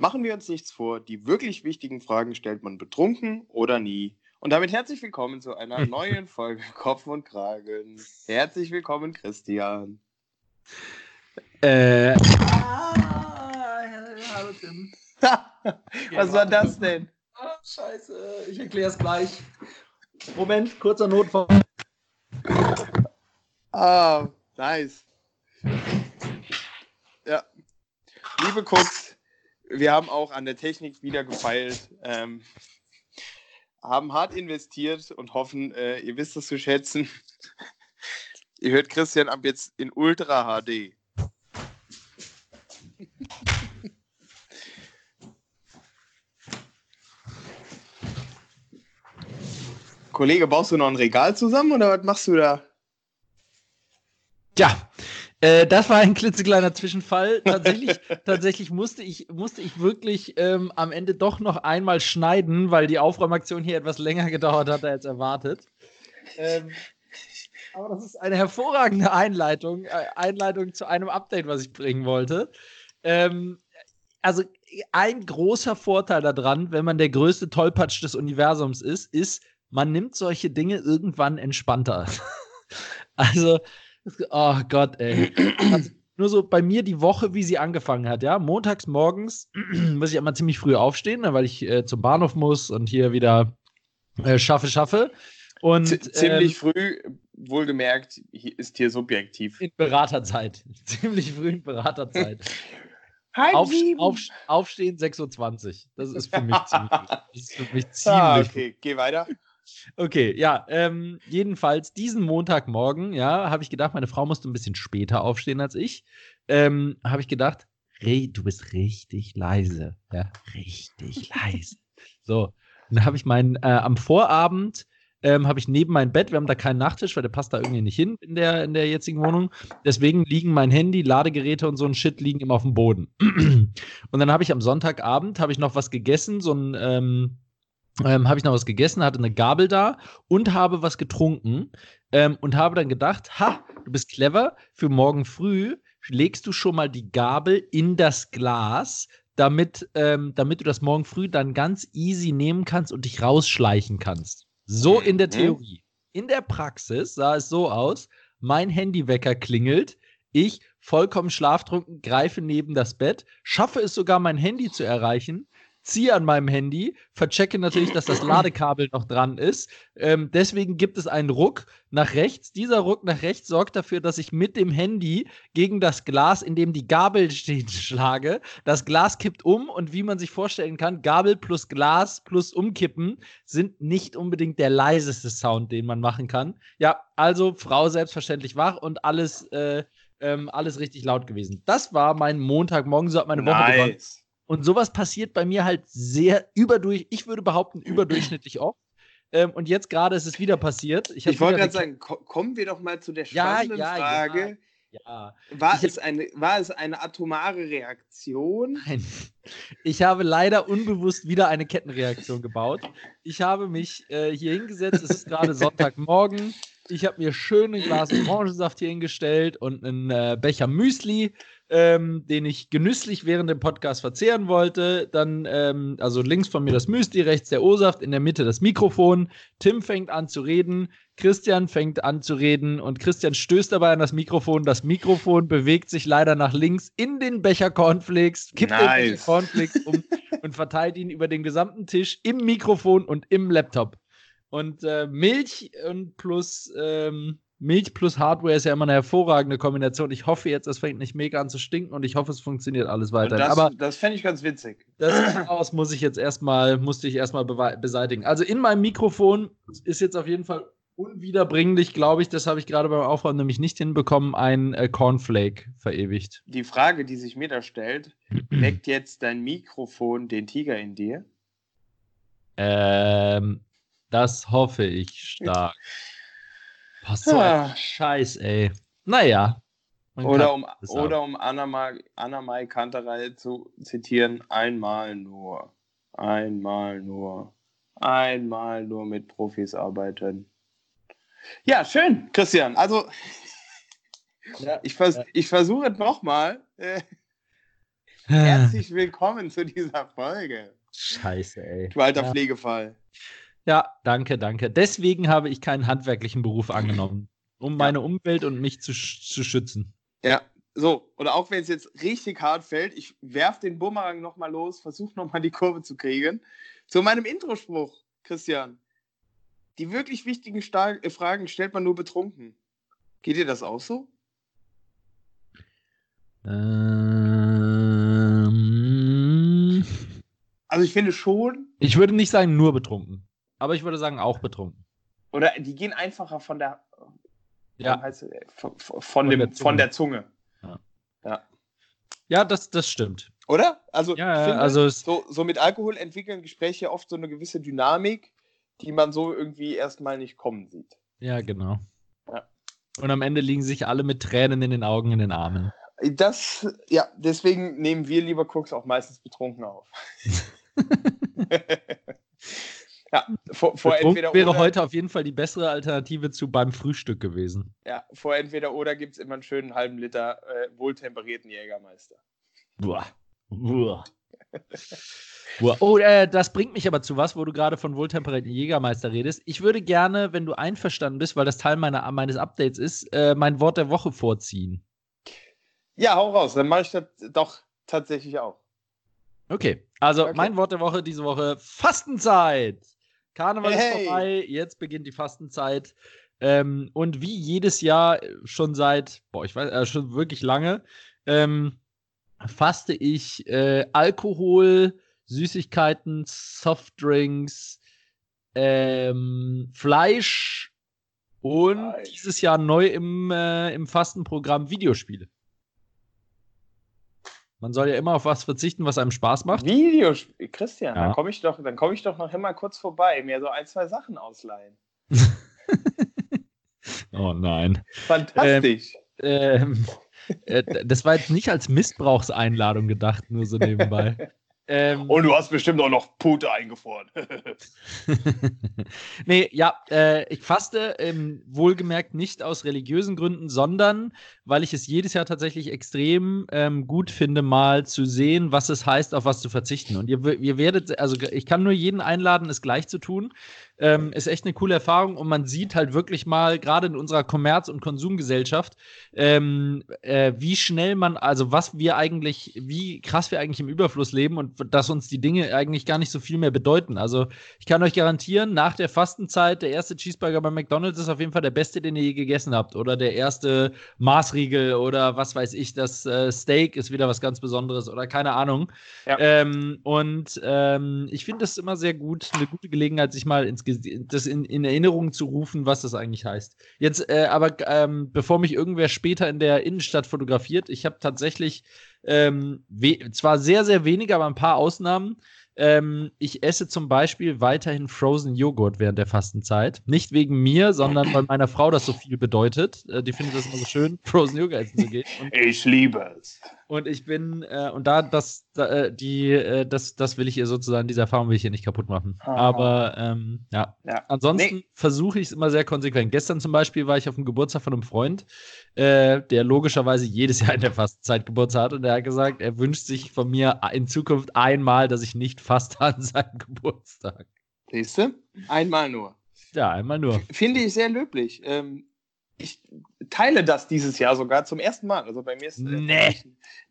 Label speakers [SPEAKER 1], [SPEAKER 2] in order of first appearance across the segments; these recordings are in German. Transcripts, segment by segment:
[SPEAKER 1] Machen wir uns nichts vor, die wirklich wichtigen Fragen stellt man betrunken oder nie. Und damit herzlich willkommen zu einer neuen Folge Kopf und Kragen. Herzlich willkommen, Christian.
[SPEAKER 2] Äh,
[SPEAKER 3] Ah, hallo Tim.
[SPEAKER 1] Was war das denn?
[SPEAKER 3] Ah, scheiße, ich erkläre es gleich. Moment, kurzer Notfall.
[SPEAKER 1] Ah, nice. Ja. Liebe Cooks, wir haben auch an der Technik wieder gefeilt, ähm, haben hart investiert und hoffen, äh, ihr wisst es zu schätzen. ihr hört Christian ab jetzt in Ultra HD. Kollege, baust du noch ein Regal zusammen oder was machst du da?
[SPEAKER 2] ja, äh, das war ein klitzekleiner Zwischenfall. Tatsächlich, tatsächlich musste ich, musste ich wirklich ähm, am Ende doch noch einmal schneiden, weil die Aufräumaktion hier etwas länger gedauert hat als erwartet. Ähm, aber das ist eine hervorragende Einleitung, äh, Einleitung zu einem Update, was ich bringen wollte. Ähm, also ein großer Vorteil daran, wenn man der größte Tollpatsch des Universums ist, ist, man nimmt solche Dinge irgendwann entspannter. also, oh Gott, ey. Also, nur so bei mir die Woche, wie sie angefangen hat, ja. Montags morgens muss ich immer ziemlich früh aufstehen, ne, weil ich äh, zum Bahnhof muss und hier wieder äh, schaffe, schaffe. Und
[SPEAKER 1] Z ziemlich
[SPEAKER 2] ähm,
[SPEAKER 1] früh, wohlgemerkt, ist hier subjektiv.
[SPEAKER 2] in Beraterzeit. ziemlich früh in Beraterzeit.
[SPEAKER 1] Halb
[SPEAKER 2] Auf, auf, aufstehen 6.20 Uhr. Das ist für mich ziemlich. Das ist für mich ziemlich
[SPEAKER 1] Ah, okay, geh weiter.
[SPEAKER 2] Okay, ja, ähm, jedenfalls diesen Montagmorgen, ja, habe ich gedacht, meine Frau musste ein bisschen später aufstehen als ich. Ähm, habe ich gedacht, du bist richtig leise, ja, richtig leise. So, und dann habe ich meinen, äh, am Vorabend ähm, habe ich neben mein Bett, wir haben da keinen Nachttisch, weil der passt da irgendwie nicht hin in der, in der jetzigen Wohnung. Deswegen liegen mein Handy, Ladegeräte und so ein Shit liegen immer auf dem Boden. und dann habe ich am Sonntagabend, habe ich noch was gegessen, so ein, ähm, ähm, habe ich noch was gegessen, hatte eine Gabel da und habe was getrunken ähm, und habe dann gedacht, ha, du bist clever, für morgen früh legst du schon mal die Gabel in das Glas, damit, ähm, damit du das morgen früh dann ganz easy nehmen kannst und dich rausschleichen kannst. So in der
[SPEAKER 1] Mhm.
[SPEAKER 2] Theorie. In der Praxis sah es so aus, mein Handywecker klingelt, ich vollkommen schlaftrunken greife neben das Bett, schaffe es sogar, mein Handy zu erreichen, ziehe an meinem Handy, verchecke natürlich, dass das Ladekabel noch dran ist. Ähm, deswegen gibt es einen Ruck nach rechts. Dieser Ruck nach rechts sorgt dafür, dass ich mit dem Handy gegen das Glas, in dem die Gabel steht, schlage. Das Glas kippt um und wie man sich vorstellen kann, Gabel plus Glas plus Umkippen sind nicht unbedingt der leiseste Sound, den man machen kann. Ja, also Frau selbstverständlich wach und alles, äh, ähm, alles richtig laut gewesen. Das war mein Montagmorgen, so hat meine Woche begonnen. Und sowas passiert bei mir halt sehr überdurch, ich würde behaupten, überdurchschnittlich oft. Ähm, und jetzt gerade ist es wieder passiert. Ich,
[SPEAKER 1] Ich wollte gerade sagen, ko kommen wir doch mal zu der
[SPEAKER 2] Ja,
[SPEAKER 1] spannenden
[SPEAKER 2] ja,
[SPEAKER 1] Frage.
[SPEAKER 2] Ja,
[SPEAKER 1] War, es eine, war es eine atomare Reaktion?
[SPEAKER 2] nein. Ich habe leider unbewusst wieder eine Kettenreaktion gebaut. Ich habe mich äh, hier hingesetzt. Es ist gerade Sonntagmorgen. Ich habe mir schön ein Glas Orangensaft hier hingestellt und einen äh, Becher Müsli, ähm, den ich genüsslich während dem Podcast verzehren wollte. Dann, ähm, also links von mir das Müsli, rechts der O-Saft, in der Mitte das Mikrofon. Tim fängt an zu reden, Christian fängt an zu reden und Christian stößt dabei an das Mikrofon. Das Mikrofon bewegt sich leider nach links in den Becher Cornflakes, kippt den
[SPEAKER 1] Nice.
[SPEAKER 2] Becher Cornflakes um und verteilt ihn über den gesamten Tisch im Mikrofon und im Laptop. Und äh, Milch und plus ähm, Milch plus Hardware ist ja immer eine hervorragende Kombination. Ich hoffe jetzt, es fängt nicht mega an zu stinken und ich hoffe, es funktioniert alles
[SPEAKER 1] Und
[SPEAKER 2] weiterhin.
[SPEAKER 1] das
[SPEAKER 2] Aber
[SPEAKER 1] das fände ich ganz witzig.
[SPEAKER 2] das Chaos muss ich jetzt erstmal, musste ich erstmal beseitigen. Also in meinem Mikrofon ist jetzt auf jeden Fall unwiederbringlich, glaube ich, das habe ich gerade beim Aufräumen nämlich nicht hinbekommen, ein äh, Cornflake verewigt.
[SPEAKER 1] Die Frage, die sich mir da stellt, weckt jetzt dein Mikrofon den Tiger in dir?
[SPEAKER 2] Ähm, das hoffe ich stark. Was so
[SPEAKER 1] Ah.
[SPEAKER 2] ein Scheiß, ey. Naja.
[SPEAKER 1] Oder um, oder um Anna-Mai Anna Kanterei zu zitieren, einmal nur, einmal nur, einmal nur mit Profis arbeiten. Ja, schön, Christian. Also,
[SPEAKER 2] Ja,
[SPEAKER 1] ich, vers
[SPEAKER 2] Ja.
[SPEAKER 1] ich versuche nochmal. Äh, Herzlich willkommen zu dieser Folge.
[SPEAKER 2] Scheiße, ey.
[SPEAKER 1] Du alter
[SPEAKER 2] Ja.
[SPEAKER 1] Pflegefall.
[SPEAKER 2] Ja, danke, danke. Deswegen habe ich keinen handwerklichen Beruf angenommen, um meine Umwelt und mich zu, zu schützen.
[SPEAKER 1] Ja, so. Oder auch wenn es jetzt richtig hart fällt, ich werf den Bumerang nochmal los, versuche nochmal die Kurve zu kriegen. Zu meinem Introspruch, Christian. Die wirklich wichtigen Sta äh, Fragen stellt man nur betrunken. Geht dir das auch so?
[SPEAKER 2] Ähm,
[SPEAKER 1] Also ich finde schon,
[SPEAKER 2] ich würde nicht sagen nur betrunken, aber ich würde sagen auch betrunken.
[SPEAKER 1] oder die gehen einfacher von der,
[SPEAKER 2] Ja.
[SPEAKER 1] von, heißt, es, von, von, dem,
[SPEAKER 2] der Zunge.
[SPEAKER 1] von der Zunge.
[SPEAKER 2] Ja, das, das stimmt.
[SPEAKER 1] Oder? Also,
[SPEAKER 2] Ja, ja,
[SPEAKER 1] finde,
[SPEAKER 2] also
[SPEAKER 1] so, so mit Alkohol entwickeln Gespräche oft so eine gewisse Dynamik, die man so irgendwie erstmal nicht kommen sieht.
[SPEAKER 2] ja, genau.
[SPEAKER 1] Ja.
[SPEAKER 2] Und am Ende liegen sich alle mit Tränen in den Augen in den Armen.
[SPEAKER 1] Das, ja, deswegen nehmen wir lieber Cooks auch meistens betrunken auf. ja, vor, vor entweder
[SPEAKER 2] wäre
[SPEAKER 1] oder,
[SPEAKER 2] heute auf jeden Fall die bessere Alternative zu beim Frühstück gewesen.
[SPEAKER 1] ja, vor entweder oder gibt es immer einen schönen halben Liter äh, wohltemperierten Jägermeister.
[SPEAKER 2] Buah. Buah. Buah. Oh, äh, das bringt mich aber zu was, wo du gerade von wohltemperierten Jägermeister redest. Ich würde gerne, wenn du einverstanden bist, weil das Teil meiner, meines Updates ist, äh, mein Wort der Woche vorziehen.
[SPEAKER 1] Ja, hau raus, dann mache ich das doch tatsächlich auch.
[SPEAKER 2] Okay, also
[SPEAKER 1] Okay.
[SPEAKER 2] mein Wort der Woche diese Woche: Fastenzeit. Karneval ist
[SPEAKER 1] Hey.
[SPEAKER 2] vorbei, jetzt beginnt die Fastenzeit. Ähm, und wie jedes Jahr äh, schon seit, boah, ich weiß, äh, schon wirklich lange, ähm, faste ich äh, Alkohol, Süßigkeiten, Softdrinks, ähm, Fleisch und
[SPEAKER 1] Fleisch.
[SPEAKER 2] dieses Jahr neu im, äh, im Fastenprogramm Videospiele. Man soll ja immer auf was verzichten, was einem Spaß macht.
[SPEAKER 1] Videospiel, Christian,
[SPEAKER 2] Ja.
[SPEAKER 1] dann komme ich doch, dann komme ich doch noch immer kurz vorbei, mir so ein, zwei Sachen ausleihen.
[SPEAKER 2] Oh nein.
[SPEAKER 1] Fantastisch.
[SPEAKER 2] Ähm, äh, d- das war jetzt nicht als Missbrauchseinladung gedacht, nur so nebenbei. ähm,
[SPEAKER 1] Und du hast bestimmt auch noch Pute eingefroren.
[SPEAKER 2] nee, ja, äh, ich faste ähm, wohlgemerkt nicht aus religiösen Gründen, sondern weil ich es jedes Jahr tatsächlich extrem ähm, gut finde, mal zu sehen, was es heißt, auf was zu verzichten. Und ihr, ihr werdet, also ich kann nur jeden einladen, es gleich zu tun. Ähm, ist echt eine coole Erfahrung und man sieht halt wirklich mal, gerade in unserer Kommerz- und Konsumgesellschaft, ähm, äh, wie schnell man, also was wir eigentlich, wie krass wir eigentlich im Überfluss leben und dass uns die Dinge eigentlich gar nicht so viel mehr bedeuten. Also ich kann euch garantieren, nach der Fastenzeit, der erste Cheeseburger bei McDonalds ist auf jeden Fall der beste, den ihr je gegessen habt. Oder der erste Maßriegel oder was weiß ich, das äh, Steak ist wieder was ganz Besonderes oder keine Ahnung.
[SPEAKER 1] Ja.
[SPEAKER 2] Ähm, und ähm, ich finde das immer sehr gut, eine gute Gelegenheit, sich mal ins, das in, in Erinnerung zu rufen, was das eigentlich heißt. Jetzt äh, aber, ähm, bevor mich irgendwer später in der Innenstadt fotografiert, ich habe tatsächlich ähm, zwar sehr, sehr wenige, aber ein paar Ausnahmen. Ähm, ich esse zum Beispiel weiterhin Frozen Joghurt während der Fastenzeit. Nicht wegen mir, sondern weil meiner Frau das so viel bedeutet. Äh, die findet das immer so schön, Frozen Joghurt essen zu gehen. Und
[SPEAKER 1] Ich liebe es.
[SPEAKER 2] Und ich bin, äh, und da, das, da, äh, die, äh, das, das will ich ihr sozusagen, diese Erfahrung will ich ihr nicht kaputt machen.
[SPEAKER 1] Ah.
[SPEAKER 2] Aber ähm, ja.
[SPEAKER 1] Ja.
[SPEAKER 2] Ansonsten
[SPEAKER 1] Nee.
[SPEAKER 2] versuche ich es immer sehr konsequent. Gestern zum Beispiel war ich auf dem Geburtstag von einem Freund, äh, der logischerweise jedes Jahr in der Fastenzeit Geburtstag hat und der hat gesagt, er wünscht sich von mir in Zukunft einmal, dass ich nicht faste an seinem Geburtstag.
[SPEAKER 1] Siehst du? Einmal nur.
[SPEAKER 2] Ja, einmal nur.
[SPEAKER 1] Finde ich sehr löblich. Ähm, ich teile das dieses Jahr sogar zum ersten Mal. Also bei mir ist
[SPEAKER 2] Nee.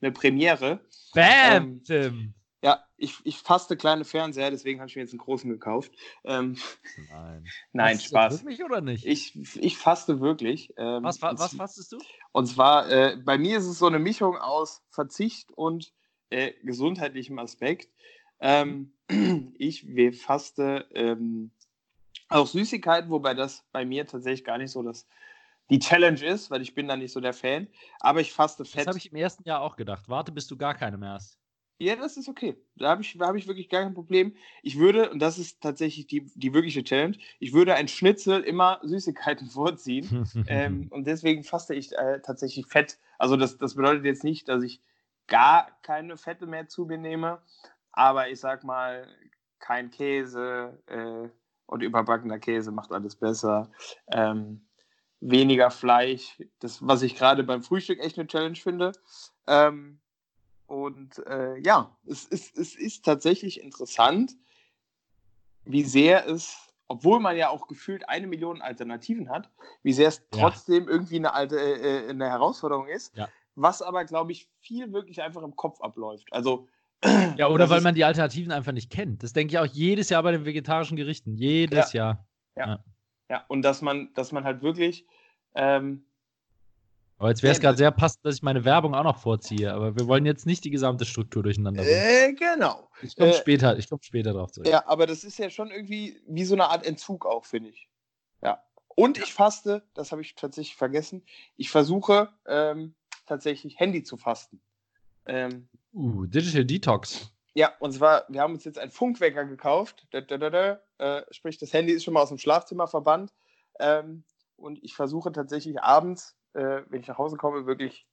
[SPEAKER 1] eine Premiere.
[SPEAKER 2] Bam,
[SPEAKER 1] Ähm. Ja, ich, ich faste kleine Fernseher, deswegen habe ich mir jetzt einen großen gekauft. Ähm,
[SPEAKER 2] Nein.
[SPEAKER 1] nein,
[SPEAKER 2] Hast du
[SPEAKER 1] Spaß.
[SPEAKER 2] Wirklich oder nicht?
[SPEAKER 1] Ich, ich faste wirklich. Ähm,
[SPEAKER 2] was, was
[SPEAKER 1] z-
[SPEAKER 2] fastest du?
[SPEAKER 1] Und zwar, äh, bei mir ist es so eine Mischung aus Verzicht und äh, gesundheitlichem Aspekt. Ähm, ich faste ähm, auch Süßigkeiten, wobei das bei mir tatsächlich gar nicht so das, die Challenge ist, weil ich bin da nicht so der Fan. Aber ich faste
[SPEAKER 2] Das
[SPEAKER 1] Fett.
[SPEAKER 2] habe ich im ersten Jahr auch gedacht. Warte, bis du gar keine mehr hast.
[SPEAKER 1] Ja, das ist okay. Da habe ich, da hab ich wirklich gar kein Problem. Ich würde, und das ist tatsächlich die, die wirkliche Challenge, ich würde ein Schnitzel immer Süßigkeiten vorziehen. ähm, und deswegen faste ich äh, tatsächlich Fett. Also das, das bedeutet jetzt nicht, dass ich gar keine Fette mehr zu mir nehme, aber ich sag mal, kein Käse äh, und überbackener Käse macht alles besser. Ähm, weniger Fleisch, das, was ich gerade beim Frühstück echt eine Challenge finde. Ähm, und äh, ja, es ist, es ist tatsächlich interessant, wie sehr es, obwohl man ja auch gefühlt eine Million Alternativen hat, wie sehr es
[SPEAKER 2] Ja.
[SPEAKER 1] trotzdem irgendwie eine, alte, äh, eine Herausforderung ist.
[SPEAKER 2] Ja.
[SPEAKER 1] Was aber, glaube ich, viel wirklich einfach im Kopf abläuft. Also,
[SPEAKER 2] Ja, oder weil man die Alternativen einfach nicht kennt. Das denke ich auch jedes Jahr bei den vegetarischen Gerichten. Jedes Jahr.
[SPEAKER 1] Ja, und dass man, dass man halt wirklich, ähm,
[SPEAKER 2] Aber jetzt wäre es
[SPEAKER 1] Ja,
[SPEAKER 2] gerade sehr passend, dass ich meine Werbung auch noch vorziehe. Aber wir wollen jetzt nicht die gesamte Struktur durcheinander bringen.
[SPEAKER 1] äh, genau.
[SPEAKER 2] Ich komme
[SPEAKER 1] äh,
[SPEAKER 2] später, ich komm später drauf zurück.
[SPEAKER 1] Ja, aber das ist ja schon irgendwie wie so eine Art Entzug auch, finde ich. Ja. Und ich faste, das habe ich tatsächlich vergessen. Ich versuche ähm, tatsächlich Handy zu fasten. Ähm,
[SPEAKER 2] Uh, Digital Detox.
[SPEAKER 1] Ja, und zwar, wir haben uns jetzt einen Funkwecker gekauft. Da, da, da, äh, sprich, das Handy ist schon mal aus dem Schlafzimmer verbannt. Ähm, und ich versuche tatsächlich abends, äh, wenn ich nach Hause komme, wirklich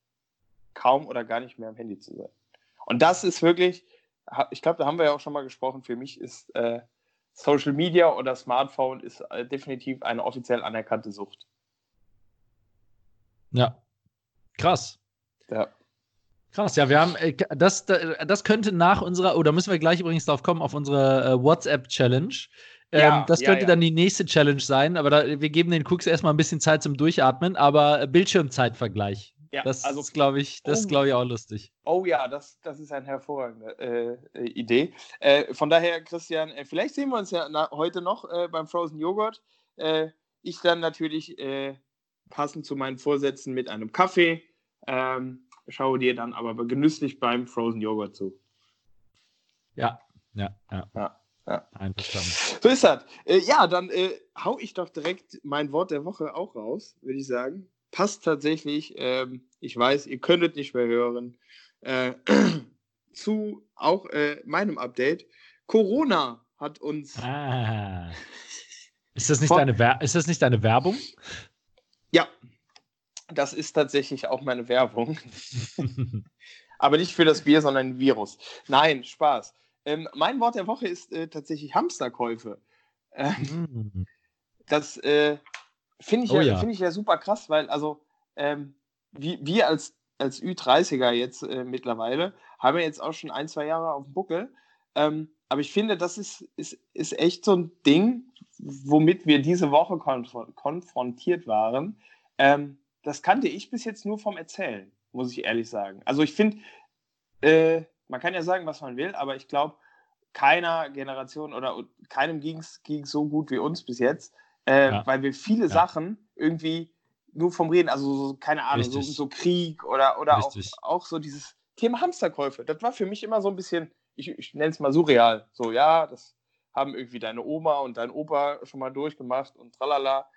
[SPEAKER 1] kaum oder gar nicht mehr am Handy zu sein. Und das ist wirklich, ich glaube, da haben wir ja auch schon mal gesprochen, für mich ist äh, Social Media oder Smartphone ist äh, definitiv eine offiziell anerkannte Sucht.
[SPEAKER 2] Ja. Krass.
[SPEAKER 1] Ja.
[SPEAKER 2] Krass, ja, wir haben, äh, das, da- das könnte nach unserer, oh, da müssen wir gleich übrigens drauf kommen, auf unsere äh, WhatsApp-Challenge. Ähm,
[SPEAKER 1] Ja,
[SPEAKER 2] das
[SPEAKER 1] ja,
[SPEAKER 2] könnte
[SPEAKER 1] ja.
[SPEAKER 2] dann die nächste Challenge sein, aber da, wir geben den Cooks erstmal ein bisschen Zeit zum Durchatmen, aber äh, Bildschirmzeitvergleich.
[SPEAKER 1] Ja,
[SPEAKER 2] das
[SPEAKER 1] also-
[SPEAKER 2] ist, glaube ich, das
[SPEAKER 1] Oh.
[SPEAKER 2] glaube ich, auch lustig.
[SPEAKER 1] Oh ja, das, das ist eine hervorragende äh, Idee. Äh, von daher, Christian, vielleicht sehen wir uns ja na, heute noch äh, beim Frozen Joghurt. Ich dann natürlich passend zu meinen Vorsätzen mit einem Kaffee. Ähm, schaue dir dann aber genüsslich beim Frozen Joghurt zu.
[SPEAKER 2] Ja, ja, ja.
[SPEAKER 1] Ja, ja.
[SPEAKER 2] Einverstanden.
[SPEAKER 1] So ist das. Äh, ja, dann äh, hau ich doch direkt mein Wort der Woche auch raus, würde ich sagen. Passt tatsächlich, ähm, ich weiß, ihr könntet nicht mehr hören, äh, zu auch äh, meinem Update. Corona hat uns,
[SPEAKER 2] Ah. Ist das nicht, deine, Wer ist das nicht deine Werbung?
[SPEAKER 1] ja, das ist tatsächlich auch meine Werbung, aber nicht für das Bier, sondern ein Virus. Nein, Spaß. Ähm, mein Wort der Woche ist äh, tatsächlich Hamsterkäufe. Ähm,
[SPEAKER 2] Mm.
[SPEAKER 1] das äh, finde ich,
[SPEAKER 2] Oh
[SPEAKER 1] ja,
[SPEAKER 2] ja.
[SPEAKER 1] find ich ja super krass, weil also ähm, wie, wir als, als Ü30er jetzt äh, mittlerweile haben ja jetzt auch schon ein, zwei Jahre auf dem Buckel. Ähm, aber ich finde, das ist, ist, ist echt so ein Ding, womit wir diese Woche konf konfrontiert waren. Ähm, das kannte ich bis jetzt nur vom Erzählen, muss ich ehrlich sagen. Also ich finde, äh, man kann ja sagen, was man will, aber ich glaube, keiner Generation oder keinem ging es so gut wie uns bis jetzt, äh,
[SPEAKER 2] Ja.
[SPEAKER 1] weil wir viele
[SPEAKER 2] Ja.
[SPEAKER 1] Sachen irgendwie nur vom Reden, also so, keine Ahnung, so, so Krieg oder, oder auch, auch so dieses Thema Hamsterkäufe. Das war für mich immer so ein bisschen, ich, ich nenne es mal surreal. So, ja, das haben irgendwie deine Oma und dein Opa schon mal durchgemacht und tralala.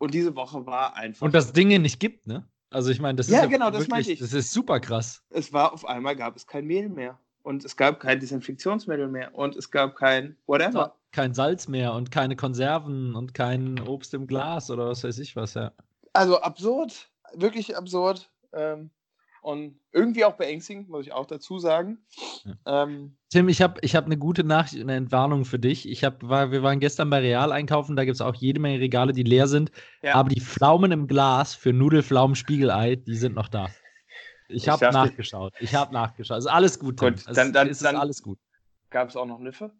[SPEAKER 1] Und diese Woche war einfach.
[SPEAKER 2] Und das Dinge nicht gibt, ne? Also ich meine, das
[SPEAKER 1] Ja,
[SPEAKER 2] ist
[SPEAKER 1] genau, das
[SPEAKER 2] wirklich,
[SPEAKER 1] meinte ich.
[SPEAKER 2] Das ist super krass.
[SPEAKER 1] es war auf einmal gab es kein Mehl mehr. Und es gab kein Desinfektionsmittel mehr. Und es gab kein whatever.
[SPEAKER 2] Kein Salz mehr und keine Konserven und kein Obst im Glas oder was weiß ich was, ja.
[SPEAKER 1] Also absurd, wirklich absurd. Ähm, und irgendwie auch beängstigend, muss ich auch dazu sagen. Ähm,
[SPEAKER 2] Tim, ich habe ich hab eine gute Nachricht, eine Entwarnung für dich. Ich hab, war, wir waren gestern bei Real einkaufen, da gibt es auch jede Menge Regale, die leer sind.
[SPEAKER 1] Ja.
[SPEAKER 2] Aber die Pflaumen im Glas für Nudelpflaumen Spiegelei, die sind noch da. Ich habe nachgeschaut. Ich habe nachgeschaut. Ist alles gut, Tim.
[SPEAKER 1] Gut,
[SPEAKER 2] es,
[SPEAKER 1] dann- dann-
[SPEAKER 2] es ist
[SPEAKER 1] dann-
[SPEAKER 2] alles gut.
[SPEAKER 1] gab es auch noch Nüffe?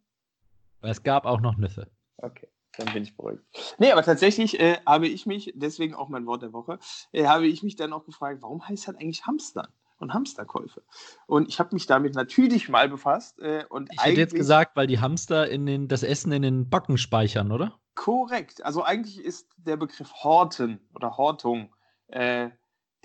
[SPEAKER 2] Es gab auch noch Nüsse.
[SPEAKER 1] Okay, dann bin ich beruhigt. Nee, aber tatsächlich äh, habe ich mich, deswegen auch mein Wort der Woche, äh, habe ich mich dann auch gefragt, warum heißt das eigentlich Hamstern und Hamsterkäufe? Und ich habe mich damit natürlich mal befasst. Äh, und
[SPEAKER 2] Ich hätte jetzt gesagt, weil die Hamster in den, das Essen in den Backen speichern, oder?
[SPEAKER 1] Korrekt. Also eigentlich ist der Begriff Horten oder Hortung äh,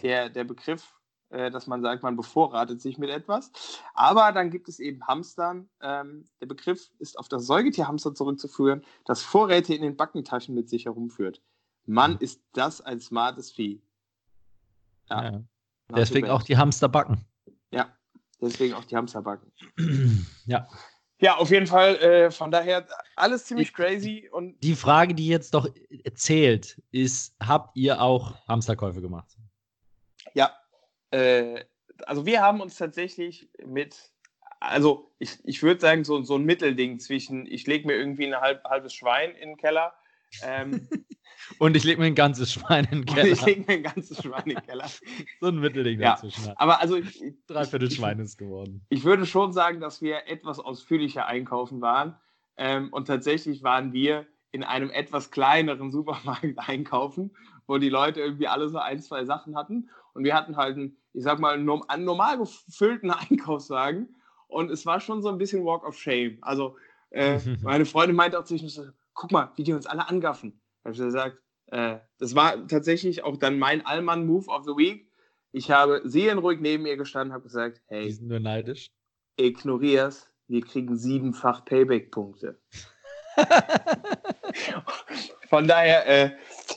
[SPEAKER 1] der, der Begriff, dass man sagt, man bevorratet sich mit etwas. Aber dann gibt es eben Hamstern. Ähm, der Begriff ist auf das Säugetierhamster zurückzuführen, das Vorräte in den Backentaschen mit sich herumführt. Mann, ist das ein smartes Vieh. Ja.
[SPEAKER 2] Ja. Deswegen auch die Hamster backen.
[SPEAKER 1] Ja, deswegen auch die Hamsterbacken.
[SPEAKER 2] ja.
[SPEAKER 1] Ja, auf jeden Fall. Äh, von daher alles ziemlich
[SPEAKER 2] Ich-
[SPEAKER 1] crazy und
[SPEAKER 2] Die Frage, die jetzt doch zählt, ist: Habt ihr auch Hamsterkäufe gemacht?
[SPEAKER 1] Ja, äh, also wir haben uns tatsächlich mit, also ich, ich würde sagen, so, so ein Mittelding zwischen, ich lege mir irgendwie ein halb, halbes Schwein in den Keller Ähm,
[SPEAKER 2] Und ich lege mir ein ganzes Schwein in den
[SPEAKER 1] und ich
[SPEAKER 2] Keller.
[SPEAKER 1] lege mir ein ganzes Schwein in den Keller.
[SPEAKER 2] So ein Mittelding
[SPEAKER 1] Ja.
[SPEAKER 2] dazwischen.
[SPEAKER 1] Aber also ich,
[SPEAKER 2] Dreiviertel
[SPEAKER 1] ich,
[SPEAKER 2] Schwein ist geworden.
[SPEAKER 1] ich würde schon sagen, dass wir etwas ausführlicher einkaufen waren. Ähm, und tatsächlich waren wir in einem etwas kleineren Supermarkt einkaufen, wo die Leute irgendwie alle so ein, zwei Sachen hatten. Und wir hatten halt einen, ich sag mal, einen normal gefüllten Einkaufswagen. Und es war schon so ein bisschen Walk of Shame. Also äh, meine Freundin meinte auch zu mir, so, guck mal, wie die uns alle angaffen. Da habe ich gesagt, äh, das war tatsächlich auch dann mein Allmann-Move of the Week. Ich habe seelenruhig neben ihr gestanden, habe gesagt,
[SPEAKER 2] Die
[SPEAKER 1] hey,
[SPEAKER 2] sind nur neidisch.
[SPEAKER 1] ignorier's, wir kriegen siebenfach Payback-Punkte. Von daher, äh,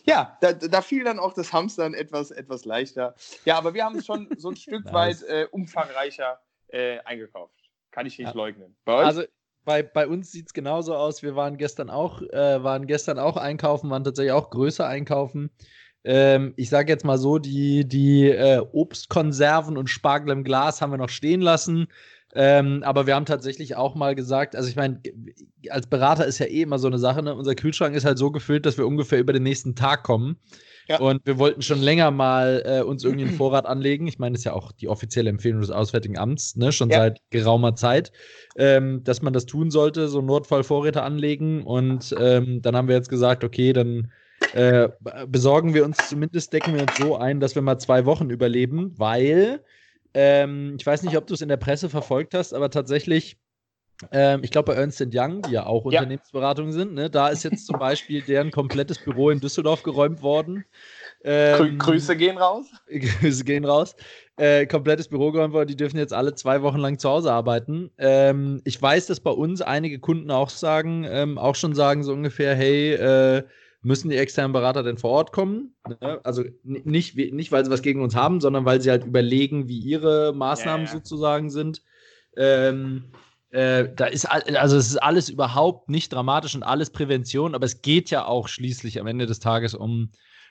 [SPEAKER 1] ja, da, da fiel dann auch das Hamstern etwas, etwas leichter. Ja, aber wir haben es schon so ein Stück
[SPEAKER 2] Nice.
[SPEAKER 1] weit äh, umfangreicher äh, eingekauft. Kann ich nicht
[SPEAKER 2] Ja.
[SPEAKER 1] leugnen. Bei euch?
[SPEAKER 2] Also bei, bei uns sieht es genauso aus. Wir waren gestern auch, äh, waren gestern auch einkaufen, waren tatsächlich auch größer einkaufen. Ähm, ich sage jetzt mal so, die, die äh, Obstkonserven und Spargel im Glas haben wir noch stehen lassen. Ähm, aber wir haben tatsächlich auch mal gesagt, also ich meine, als Berater ist ja eh immer so eine Sache, ne? unser Kühlschrank ist halt so gefüllt, dass wir ungefähr über den nächsten Tag kommen.
[SPEAKER 1] Ja.
[SPEAKER 2] Und wir wollten schon länger mal äh, uns irgendwie einen Vorrat anlegen. Ich meine, das ist ja auch die offizielle Empfehlung des Auswärtigen Amts, ne? schon
[SPEAKER 1] Ja.
[SPEAKER 2] seit geraumer Zeit, ähm, dass man das tun sollte, so Notfallvorräte anlegen. Und ähm, dann haben wir jetzt gesagt, okay, dann äh, besorgen wir uns zumindest, decken wir uns so ein, dass wir mal zwei Wochen überleben, weil ähm, ich weiß nicht, ob du es in der Presse verfolgt hast, aber tatsächlich, ähm, ich glaube bei Ernst Young, die ja auch
[SPEAKER 1] Ja.
[SPEAKER 2] Unternehmensberatung sind, ne, da ist jetzt zum Beispiel deren komplettes Büro in Düsseldorf geräumt worden. Ähm,
[SPEAKER 1] Grüße gehen raus.
[SPEAKER 2] Grüße gehen raus. Äh, komplettes Büro geräumt worden, die dürfen jetzt alle zwei Wochen lang zu Hause arbeiten. Ähm, ich weiß, dass bei uns einige Kunden auch sagen, ähm, auch schon sagen so ungefähr, hey, äh, müssen die externen Berater denn vor Ort kommen? Ne? Also nicht, nicht, weil sie was gegen uns haben, sondern weil sie halt überlegen, wie ihre Maßnahmen
[SPEAKER 1] Ja, ja.
[SPEAKER 2] sozusagen sind. Ähm, äh, da ist also es ist alles überhaupt nicht dramatisch und alles Prävention, aber es geht ja auch schließlich am Ende des Tages um,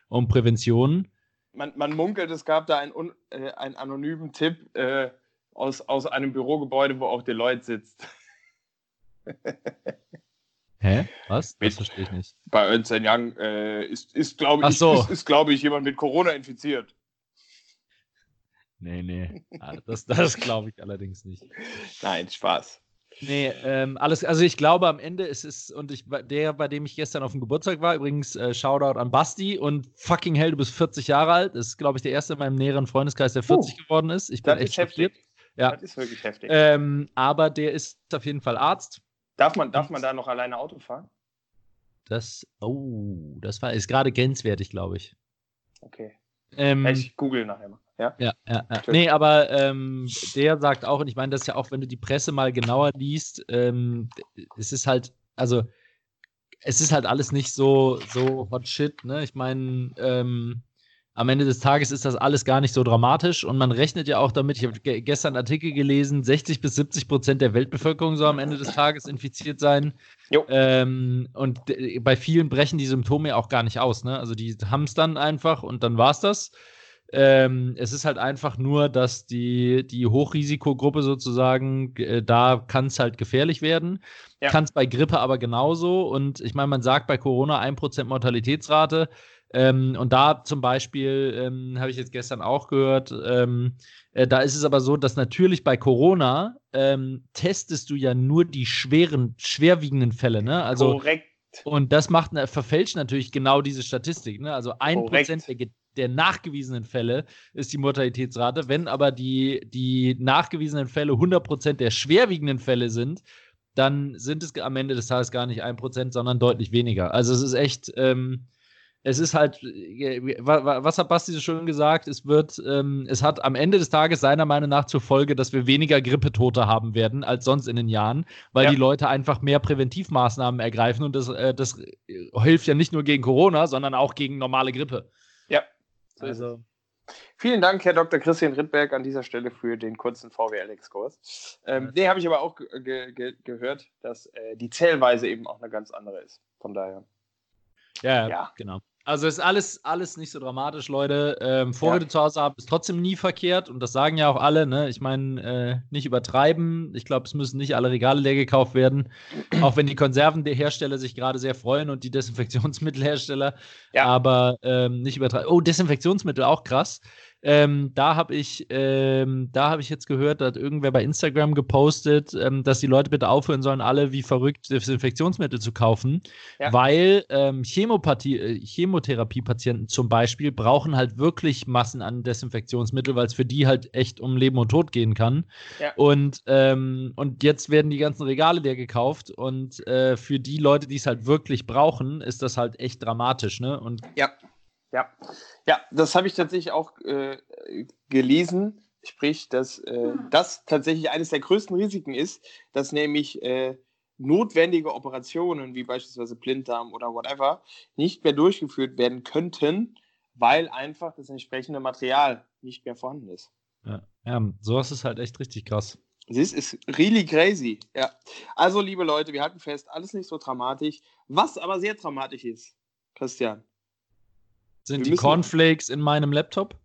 [SPEAKER 2] um Prävention.
[SPEAKER 1] Man, man munkelt, es gab da einen, äh, einen anonymen Tipp äh, aus, aus einem Bürogebäude, wo auch Deloitte sitzt.
[SPEAKER 2] Hä? Was?
[SPEAKER 1] Mit-
[SPEAKER 2] Das verstehe ich nicht.
[SPEAKER 1] Bei Ernst Young äh, ist, ist glaube ich,
[SPEAKER 2] so.
[SPEAKER 1] ist, ist, glaub ich, jemand mit Corona infiziert.
[SPEAKER 2] Nee, nee. Ah, Das, das glaube ich allerdings nicht.
[SPEAKER 1] Nein, Spaß.
[SPEAKER 2] Nee, ähm, alles, also ich glaube am Ende ist es, und ich, der, bei dem ich gestern auf dem Geburtstag war, übrigens äh, Shoutout an Basti und fucking hell, du bist 40 Jahre alt. Das ist, glaube ich, der erste in meinem näheren Freundeskreis, der 40 geworden ist. Ich bin echt
[SPEAKER 1] ist heftig.
[SPEAKER 2] Ja.
[SPEAKER 1] Das ist wirklich heftig.
[SPEAKER 2] Ähm, aber der ist auf jeden Fall Arzt.
[SPEAKER 1] Darf, man, darf man da noch alleine Auto fahren?
[SPEAKER 2] Das, oh, das war, ist gerade grenzwertig, glaube ich.
[SPEAKER 1] Okay.
[SPEAKER 2] Ähm,
[SPEAKER 1] Ich google nachher mal. Ja?
[SPEAKER 2] Ja, ja, ja. Nee, aber ähm, der sagt auch, und ich meine, das ist ja auch, wenn du die Presse mal genauer liest, ähm, es ist halt, also es ist halt alles nicht so, so hot shit, ne? Ich meine, ähm, am Ende des Tages ist das alles gar nicht so dramatisch und man rechnet ja auch damit, ich habe ge gestern Artikel gelesen, 60 bis 70 Prozent der Weltbevölkerung soll am Ende des Tages infiziert sein. Ähm, und bei vielen brechen die Symptome ja auch gar nicht aus, ne? Also die haben es dann einfach und dann war's das. Ähm, es ist halt einfach nur, dass die, die Hochrisikogruppe sozusagen, äh, da kann es halt gefährlich werden.
[SPEAKER 1] Ja.
[SPEAKER 2] Kann es bei Grippe aber genauso. Und ich meine, man sagt bei Corona 1% Mortalitätsrate. Ähm, und da zum Beispiel, ähm, habe ich jetzt gestern auch gehört, ähm, äh, da ist es aber so, dass natürlich bei Corona ähm, testest du ja nur die schweren, schwerwiegenden Fälle. Ne? Also
[SPEAKER 1] Korrekt.
[SPEAKER 2] und das macht, verfälscht natürlich genau diese Statistik. Ne? Also ein. Prozent der, der nachgewiesenen Fälle ist die Mortalitätsrate. Wenn aber die, die nachgewiesenen Fälle 100% der schwerwiegenden Fälle sind, dann sind es am Ende des Tages gar nicht ein Prozent, sondern deutlich weniger. Also es ist echt, ähm, es ist halt, äh, wa- wa- was hat Basti so schön gesagt? Es wird, ähm, es hat am Ende des Tages seiner Meinung nach zur Folge, dass wir weniger Grippetote haben werden als sonst in den Jahren, weil
[SPEAKER 1] Ja.
[SPEAKER 2] die Leute einfach mehr Präventivmaßnahmen ergreifen und das, äh, das äh, hilft ja nicht nur gegen Corona, sondern auch gegen normale Grippe.
[SPEAKER 1] Ja. So
[SPEAKER 2] Also,
[SPEAKER 1] Vielen Dank, Herr Dr. Christian Rittberg, an dieser Stelle für den kurzen VWL-Exkurs. Ähm, den habe ich aber auch ge ge gehört, dass äh, die Zählweise eben auch eine ganz andere ist. Von daher.
[SPEAKER 2] Ja, ja, genau. Also ist alles, alles nicht so dramatisch, Leute. Ähm, Vorräte ja. zu Hause haben ist trotzdem nie verkehrt und das sagen ja auch alle. Ne? Ich meine, äh, nicht übertreiben. Ich glaube, es müssen nicht alle Regale leer gekauft werden. auch wenn die Konservenhersteller sich gerade sehr freuen und die Desinfektionsmittelhersteller. Ja. Aber ähm, nicht übertreiben. Oh, Desinfektionsmittel auch krass. Ähm, da habe ich, ähm, da ich jetzt gehört, da hat irgendwer bei Instagram gepostet, ähm, dass die Leute bitte aufhören sollen, alle wie verrückt Desinfektionsmittel zu kaufen, ja. weil ähm, Chemopathie, äh, Chemotherapie-Patienten zum Beispiel brauchen halt wirklich Massen an Desinfektionsmittel, weil es für die halt echt um Leben und Tod gehen kann. Ja. Und, ähm, und jetzt werden die ganzen Regale leer gekauft und äh, für die Leute, die es halt wirklich brauchen, ist das halt echt dramatisch, ne? Und
[SPEAKER 1] ja. Ja, ja das habe ich tatsächlich auch äh, gelesen. Sprich, dass äh, hm. das tatsächlich eines der größten Risiken ist, dass nämlich äh, notwendige Operationen wie beispielsweise Blinddarm oder whatever nicht mehr durchgeführt werden könnten, weil einfach das entsprechende Material nicht mehr vorhanden ist.
[SPEAKER 2] Ja, ja sowas ist halt echt richtig krass.
[SPEAKER 1] Das ist really crazy. Ja. Also, liebe Leute, wir halten fest, alles nicht so dramatisch. Was aber sehr dramatisch ist, Christian,
[SPEAKER 2] sind die Cornflakes in meinem Laptop?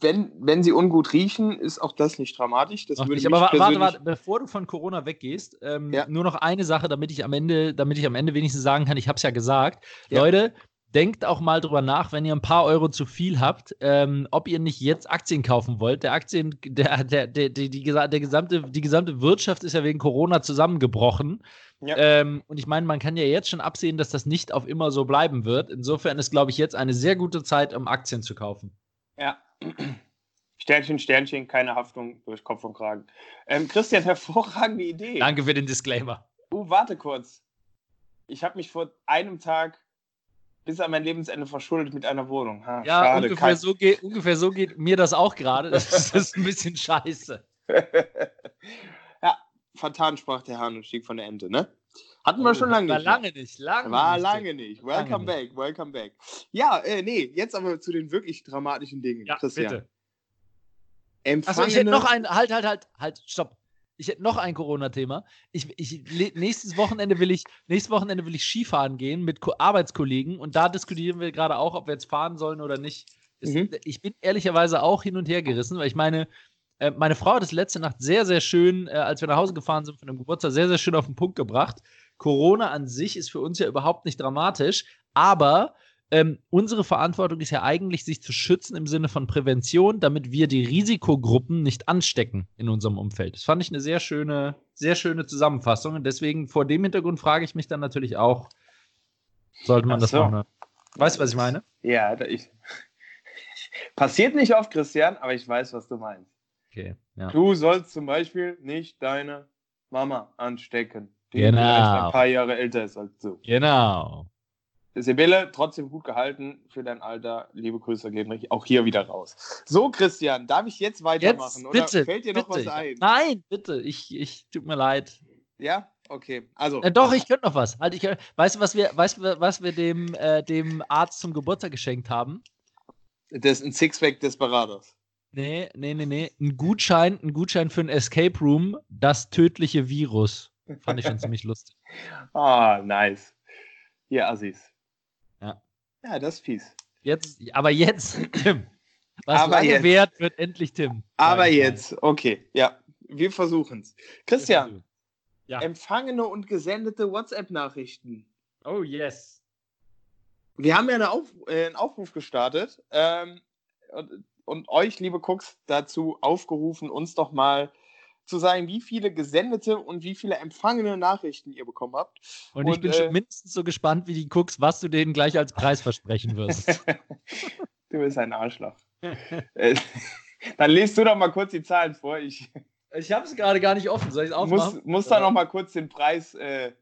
[SPEAKER 1] Wenn, wenn sie ungut riechen, ist auch das nicht dramatisch. Das
[SPEAKER 2] würde nicht, aber warte, warte, bevor du von Corona weggehst, ähm, ja. nur noch eine Sache, damit ich am Ende, damit ich am Ende wenigstens sagen kann, ich habe es ja gesagt. Ja. Leute, denkt auch mal drüber nach, wenn ihr ein paar Euro zu viel habt, ähm, ob ihr nicht jetzt Aktien kaufen wollt. Der Aktien, der, der, der, die, die, der gesamte, die gesamte Wirtschaft ist ja wegen Corona zusammengebrochen. Ja. Ähm, und ich meine, man kann ja jetzt schon absehen, dass das nicht auf immer so bleiben wird. Insofern ist, glaube ich, jetzt eine sehr gute Zeit, um Aktien zu kaufen.
[SPEAKER 1] Ja. Sternchen, Sternchen, keine Haftung durch Kopf und Kragen. Ähm, Christian, hervorragende Idee.
[SPEAKER 2] Danke für den Disclaimer.
[SPEAKER 1] Uh, warte kurz. Ich habe mich vor einem Tag bis an mein Lebensende verschuldet mit einer Wohnung. Ha,
[SPEAKER 2] ja, schade. Ungefähr, so geht, ungefähr so geht mir das auch gerade. Das, das, ist ein bisschen scheiße.
[SPEAKER 1] vertan, sprach der Hahn und stieg von der Ente, ne? Hatten wir oh, schon lange
[SPEAKER 2] nicht. War lange nicht,
[SPEAKER 1] lange War nicht. lange nicht. Welcome lange back, nicht. welcome back. Ja, äh, nee, jetzt aber zu den wirklich dramatischen Dingen.
[SPEAKER 2] Ja, Christian. bitte. Empfangene... Achso, ich hätte noch ein, halt, halt, halt, halt, stopp. Ich hätte noch ein Corona-Thema. Ich, ich, nächstes Wochenende will ich, nächstes Wochenende will ich Skifahren gehen mit Ko Arbeitskollegen und da diskutieren wir gerade auch, ob wir jetzt fahren sollen oder nicht. Mhm. Ich bin ehrlicherweise auch hin und her gerissen, weil ich meine, äh, meine Frau hat es letzte Nacht sehr, sehr schön, äh, als wir nach Hause gefahren sind von dem Geburtstag, sehr, sehr schön auf den Punkt gebracht. Corona an sich ist für uns ja überhaupt nicht dramatisch, aber ähm, unsere Verantwortung ist ja eigentlich, sich zu schützen im Sinne von Prävention, damit wir die Risikogruppen nicht anstecken in unserem Umfeld. Das fand ich eine sehr schöne, sehr schöne Zusammenfassung. Und deswegen vor dem Hintergrund frage ich mich dann natürlich auch, sollte man so. das machen? Weißt du, was ich meine?
[SPEAKER 1] Ja, ich, passiert nicht oft, Christian, aber ich weiß, was du meinst.
[SPEAKER 2] Okay,
[SPEAKER 1] ja. Du sollst zum Beispiel nicht deine Mama anstecken,
[SPEAKER 2] die genau.
[SPEAKER 1] ein paar Jahre älter ist als du.
[SPEAKER 2] Genau.
[SPEAKER 1] Sibylle, trotzdem gut gehalten für dein Alter. Liebe Grüße geben auch hier wieder raus. So, Christian, darf ich jetzt weitermachen?
[SPEAKER 2] Jetzt, bitte,
[SPEAKER 1] oder fällt dir
[SPEAKER 2] bitte.
[SPEAKER 1] noch was ein?
[SPEAKER 2] Nein, bitte. Ich, ich tut mir leid.
[SPEAKER 1] Ja, okay. Also.
[SPEAKER 2] Äh, doch, ich könnte noch was. Halt, ich, weißt du, was wir, weißt, was wir dem, äh, dem Arzt zum Geburtstag geschenkt haben?
[SPEAKER 1] Das ist ein Sixpack Desperados.
[SPEAKER 2] Nee, nee, nee, nee. Ein Gutschein, ein Gutschein für ein Escape Room, das tödliche Virus. Fand ich schon ziemlich lustig.
[SPEAKER 1] Ah, oh, nice. Hier, Assis.
[SPEAKER 2] Ja.
[SPEAKER 1] Ja, das ist fies.
[SPEAKER 2] Jetzt, aber jetzt, Tim. Was
[SPEAKER 1] aber lange jetzt.
[SPEAKER 2] wert, wird endlich Tim.
[SPEAKER 1] Aber jetzt, okay. Ja, wir versuchen es. Christian, ja. empfangene und gesendete WhatsApp-Nachrichten.
[SPEAKER 2] Oh, yes.
[SPEAKER 1] Wir haben ja eine Auf, äh, einen Aufruf gestartet. Ähm, und euch, liebe Cooks, dazu aufgerufen, uns doch mal zu sagen, wie viele gesendete und wie viele empfangene Nachrichten ihr bekommen habt.
[SPEAKER 2] Und, und ich bin äh, schon mindestens so gespannt wie die Cooks, was du denen gleich als Preis versprechen wirst.
[SPEAKER 1] du bist ein Arschloch. Äh, dann lest du doch mal kurz die Zahlen vor. Ich,
[SPEAKER 2] ich habe es gerade gar nicht offen. Soll ich es aufmachen?
[SPEAKER 1] Muss, muss da noch mal kurz den Preis äh,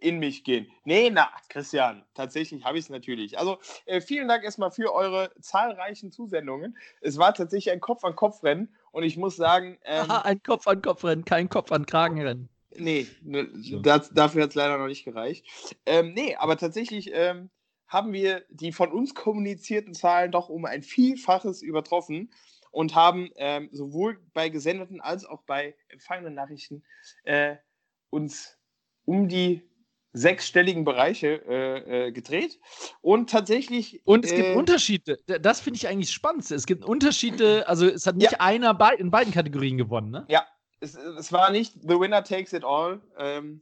[SPEAKER 1] in mich gehen. Nee, na, Christian, tatsächlich habe ich es natürlich. Also äh, vielen Dank erstmal für eure zahlreichen Zusendungen. Es war tatsächlich ein Kopf-an-Kopf-Rennen und ich muss sagen.
[SPEAKER 2] Ähm, Aha, ein Kopf-an-Kopf-Rennen, kein Kopf-an-Kragen-Rennen.
[SPEAKER 1] Nee, ne, das, dafür hat es leider noch nicht gereicht. Ähm, nee, aber tatsächlich ähm, haben wir die von uns kommunizierten Zahlen doch um ein Vielfaches übertroffen und haben ähm, sowohl bei gesendeten als auch bei empfangenen Nachrichten äh, uns um die sechsstelligen Bereiche äh, äh, gedreht. Und tatsächlich.
[SPEAKER 2] Und es gibt
[SPEAKER 1] äh,
[SPEAKER 2] Unterschiede. D- Das finde ich eigentlich spannend. Es gibt Unterschiede. Also, es hat nicht
[SPEAKER 1] Ja.
[SPEAKER 2] einer bei, in beiden Kategorien gewonnen, ne?
[SPEAKER 1] Ja, es, es war nicht The Winner Takes It All. Ähm,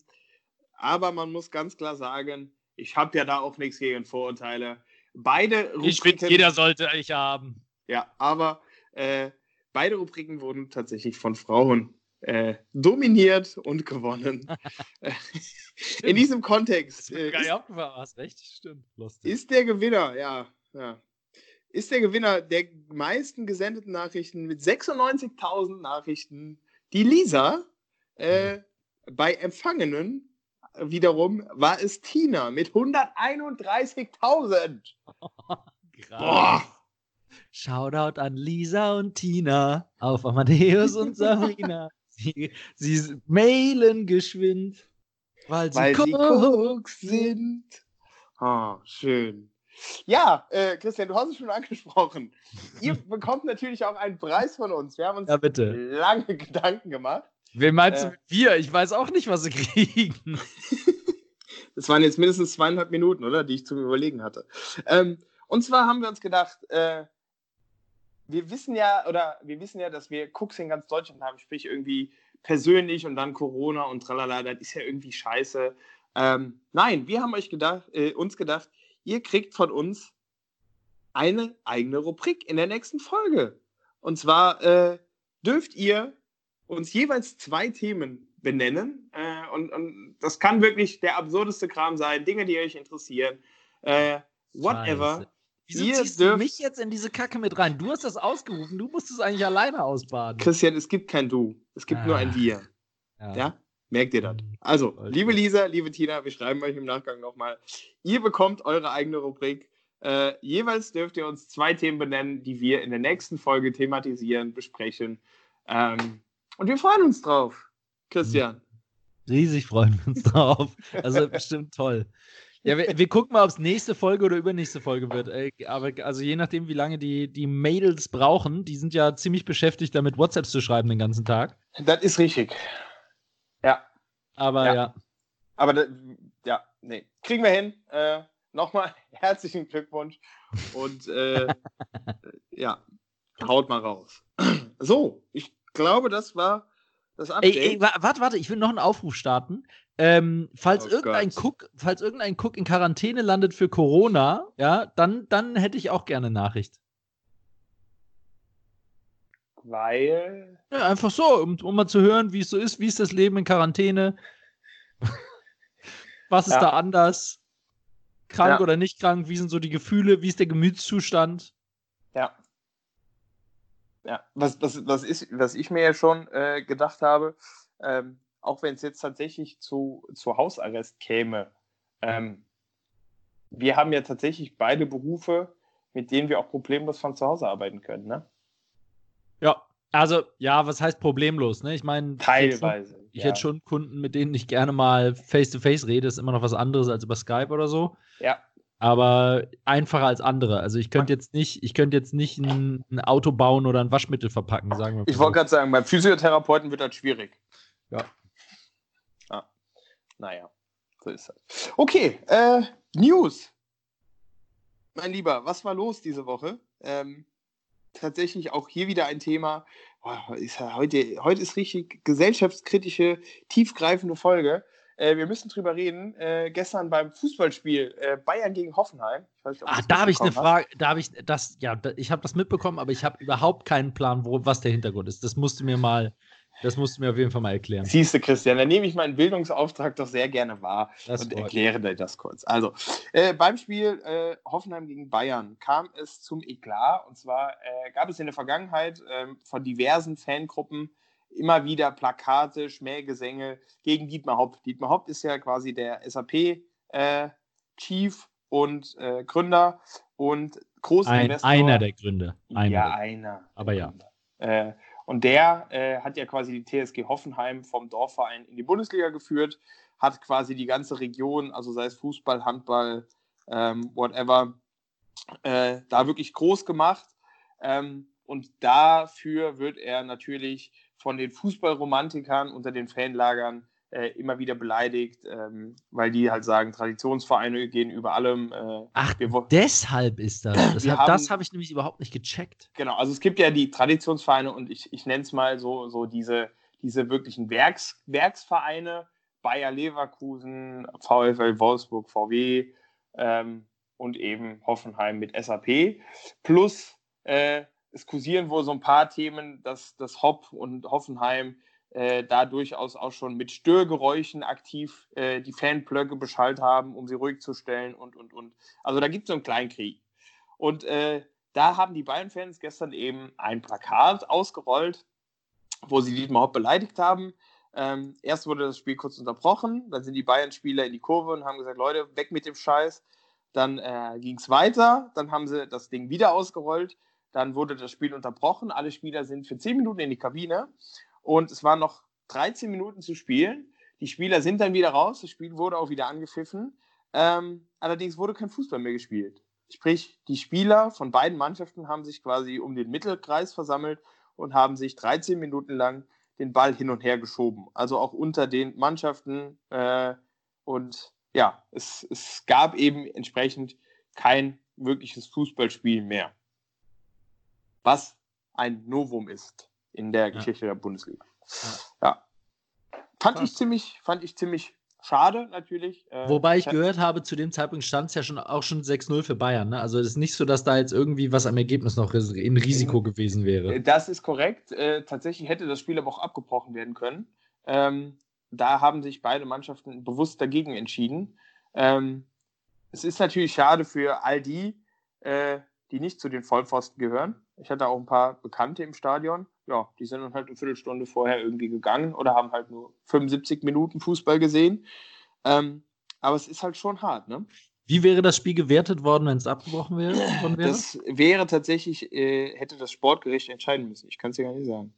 [SPEAKER 1] aber man muss ganz klar sagen, ich habe ja da auch nichts gegen Vorurteile. Beide Rubriken.
[SPEAKER 2] sollte ich haben.
[SPEAKER 1] Ja, aber äh, beide Rubriken wurden tatsächlich von Frauen äh, dominiert und gewonnen. In diesem Kontext äh, ist.
[SPEAKER 2] Hast recht, stimmt. Lustig.
[SPEAKER 1] ist der Gewinner, ja, ja, ist der Gewinner der meisten gesendeten Nachrichten mit 96.000 Nachrichten die Lisa. Äh, bei Empfangenen wiederum war es Tina mit 131.000. Boah.
[SPEAKER 2] Shoutout an Lisa und Tina auf Amadeus und Sabrina. sie, sie mailen geschwind, weil sie,
[SPEAKER 1] weil. Cooks sind. Ah, schön. Ja, äh, Christian, du hast es schon angesprochen. Ihr bekommt natürlich auch einen Preis von uns. Wir haben uns
[SPEAKER 2] Ja,
[SPEAKER 1] lange Gedanken gemacht.
[SPEAKER 2] Wen meinst
[SPEAKER 1] Äh.
[SPEAKER 2] du wir? Ich weiß auch nicht, was sie kriegen.
[SPEAKER 1] Das waren jetzt mindestens zweieinhalb Minuten, oder? Die ich zum Überlegen hatte. Ähm, und zwar haben wir uns gedacht, äh, wir wissen ja, oder wir wissen ja, dass wir Cooks in ganz Deutschland haben, sprich irgendwie persönlich und dann Corona und tralala, das ist ja irgendwie scheiße. Ähm, nein, wir haben euch gedacht, äh, uns gedacht, ihr kriegt von uns eine eigene Rubrik in der nächsten Folge. Und zwar äh, dürft ihr uns jeweils zwei Themen benennen. Äh, und, und das kann wirklich der absurdeste Kram sein, Dinge, die euch interessieren. Äh, whatever.
[SPEAKER 2] Scheiße. Wieso
[SPEAKER 1] Ihr
[SPEAKER 2] ziehst du
[SPEAKER 1] dürft-
[SPEAKER 2] mich jetzt in diese Kacke mit rein? Du hast das ausgerufen, du musst es eigentlich alleine ausbaden.
[SPEAKER 1] Christian, es gibt kein Du. Es gibt nur ein
[SPEAKER 2] Ah.
[SPEAKER 1] Wir. Ja? Merkt ihr das?
[SPEAKER 2] Mhm.
[SPEAKER 1] Also, liebe. Lisa, liebe Tina, wir schreiben euch im Nachgang nochmal. Ihr bekommt eure eigene Rubrik. Äh, jeweils dürft ihr uns zwei Themen benennen, die wir in der nächsten Folge thematisieren, besprechen. Ähm, und wir freuen uns drauf. Christian.
[SPEAKER 2] Riesig freuen wir uns drauf. Also bestimmt toll. Ja, wir, wir gucken mal, ob es nächste Folge oder übernächste Folge wird. Aber also je nachdem, wie lange die, die Mails brauchen, die sind ja ziemlich beschäftigt, damit WhatsApps zu schreiben den ganzen Tag.
[SPEAKER 1] Das ist richtig. Ja,
[SPEAKER 2] Aber
[SPEAKER 1] Ja.
[SPEAKER 2] ja,
[SPEAKER 1] aber da, ja, nee. Kriegen wir hin. Äh, Nochmal herzlichen Glückwunsch. Und äh, ja, haut mal raus. So, ich glaube, das war das Update.
[SPEAKER 2] Ey, ey, wa- warte, warte, ich will noch einen Aufruf starten. Ähm, falls,
[SPEAKER 1] Oh
[SPEAKER 2] irgendein
[SPEAKER 1] Gott.
[SPEAKER 2] Cook, falls irgendein Cook in Quarantäne landet für Corona, ja, dann, dann hätte ich auch gerne Nachricht.
[SPEAKER 1] Weil.
[SPEAKER 2] Ja, einfach so, um, um mal zu hören, wie es so ist, wie ist das Leben in Quarantäne? Was ist
[SPEAKER 1] Ja.
[SPEAKER 2] da anders? Krank
[SPEAKER 1] Ja.
[SPEAKER 2] oder nicht krank? Wie sind so die Gefühle? Wie ist der Gemütszustand?
[SPEAKER 1] Ja. Ja, was, was, was, ist, was ich mir ja schon äh, gedacht habe, ähm, auch wenn es jetzt tatsächlich zu, zu Hausarrest käme, ähm, wir haben ja tatsächlich beide Berufe, mit denen wir auch problemlos von zu Hause arbeiten können, ne?
[SPEAKER 2] Ja, also, ja, was heißt problemlos? Ne? Ich meine,
[SPEAKER 1] Teilweise.
[SPEAKER 2] Ich
[SPEAKER 1] ja.
[SPEAKER 2] hätte schon Kunden, mit denen ich gerne mal face-to-face rede, ist immer noch was anderes als über Skype oder so.
[SPEAKER 1] Ja,
[SPEAKER 2] Aber einfacher als andere. Also ich könnte jetzt nicht, ich könnte jetzt nicht ein, ein Auto bauen oder ein Waschmittel verpacken, sagen wir mal
[SPEAKER 1] ich wollte gerade sagen, beim Physiotherapeuten wird das schwierig.
[SPEAKER 2] Ja.
[SPEAKER 1] Ah, naja, so ist das. Okay, äh, News. Mein Lieber, was war los diese Woche? Ähm, tatsächlich auch hier wieder ein Thema. Boah, ist ja heute, heute ist richtig gesellschaftskritische, tiefgreifende Folge. Äh, wir müssen drüber reden. Äh, gestern beim Fußballspiel äh, Bayern gegen Hoffenheim. Ich weiß nicht, das
[SPEAKER 2] da habe ich eine. Frage, da habe ich das, ja, da, ich habe das mitbekommen, aber ich habe überhaupt keinen Plan, wo, was der Hintergrund ist. Das musst du mir mal, das musst du mir auf jeden Fall mal erklären.
[SPEAKER 1] Siehst du, Christian, dann nehme ich meinen Bildungsauftrag doch sehr gerne wahr.
[SPEAKER 2] Das
[SPEAKER 1] und erkläre dir das kurz. Also, äh, beim Spiel äh, Hoffenheim gegen Bayern kam es zum Eklat. Und zwar äh, gab es in der Vergangenheit ähm, von diversen Fangruppen immer wieder Plakate, Schmähgesänge gegen Dietmar Hopp. Dietmar Hopp ist ja quasi der SAP-Chief und äh, Gründer und
[SPEAKER 2] Ein,
[SPEAKER 1] Großinvestor.
[SPEAKER 2] einer der Gründe. Einer
[SPEAKER 1] ja,
[SPEAKER 2] der-
[SPEAKER 1] einer.
[SPEAKER 2] Aber ja.
[SPEAKER 1] Äh, und der äh, hat ja quasi die TSG Hoffenheim vom Dorfverein in die Bundesliga geführt, hat quasi die ganze Region, also sei es Fußball, Handball, ähm, whatever, äh, da wirklich groß gemacht. Ähm, und dafür wird er natürlich von den Fußballromantikern unter den Fanlagern äh, immer wieder beleidigt, ähm, weil die halt sagen, Traditionsvereine gehen über allem. Äh,
[SPEAKER 2] Ach, deshalb ist das. das
[SPEAKER 1] Wir
[SPEAKER 2] hab, habe ich nämlich überhaupt nicht gecheckt.
[SPEAKER 1] Genau, also es gibt ja die Traditionsvereine und ich, ich nenne es mal so, so diese, diese wirklichen Werks, Werksvereine, Bayer Leverkusen, VfL Wolfsburg, VW ähm, und eben Hoffenheim mit SAP. Plus äh, es kursieren wohl so ein paar Themen, dass das Hopp und Hoffenheim äh, da durchaus auch schon mit Störgeräuschen aktiv äh, die Fanblöcke beschallt haben, um sie ruhig zu stellen und, und, und. Also da gibt es so einen Kleinkrieg. Und äh, da haben die Bayern-Fans gestern eben ein Plakat ausgerollt, wo sie Dietmar Hopp beleidigt haben. Ähm, erst wurde das Spiel kurz unterbrochen, dann sind die Bayern-Spieler in die Kurve und haben gesagt, Leute, weg mit dem Scheiß. Dann äh, ging es weiter, dann haben sie das Ding wieder ausgerollt, dann wurde das Spiel unterbrochen, alle Spieler sind für 10 Minuten in die Kabine und es waren noch 13 Minuten zu spielen. Die Spieler sind dann wieder raus, das Spiel wurde auch wieder angepfiffen. Ähm, allerdings wurde kein Fußball mehr gespielt. Sprich, die Spieler von beiden Mannschaften haben sich quasi um den Mittelkreis versammelt und haben sich 13 Minuten lang den Ball hin und her geschoben. Also auch unter den Mannschaften. Äh, und ja, es, es gab eben entsprechend kein wirkliches Fußballspiel mehr. Was ein Novum ist in der
[SPEAKER 2] Ja.
[SPEAKER 1] Geschichte der Bundesliga. Ja. Fand ich ziemlich, fand ich ziemlich schade natürlich. Äh,
[SPEAKER 2] Wobei ich gehört habe, zu dem Zeitpunkt stand es ja schon auch schon 6-0 für Bayern. Ne? Also es ist nicht so, dass da jetzt irgendwie was am Ergebnis noch in Risiko gewesen wäre.
[SPEAKER 1] Äh, Das ist korrekt. Äh, tatsächlich hätte das Spiel aber auch abgebrochen werden können. Ähm, da haben sich beide Mannschaften bewusst dagegen entschieden. Ähm, es ist natürlich schade für all die, äh, die nicht zu den Vollpfosten gehören. Ich hatte auch ein paar Bekannte im Stadion. Ja, die sind dann halt eine Viertelstunde vorher irgendwie gegangen oder haben halt nur 75 Minuten Fußball gesehen. Ähm, aber es ist halt schon hart, ne?
[SPEAKER 2] Wie wäre das Spiel gewertet worden, wenn es abgebrochen wäre? wäre?
[SPEAKER 1] Das wäre tatsächlich, äh, hätte das Sportgericht entscheiden müssen. Ich kann es dir gar nicht sagen.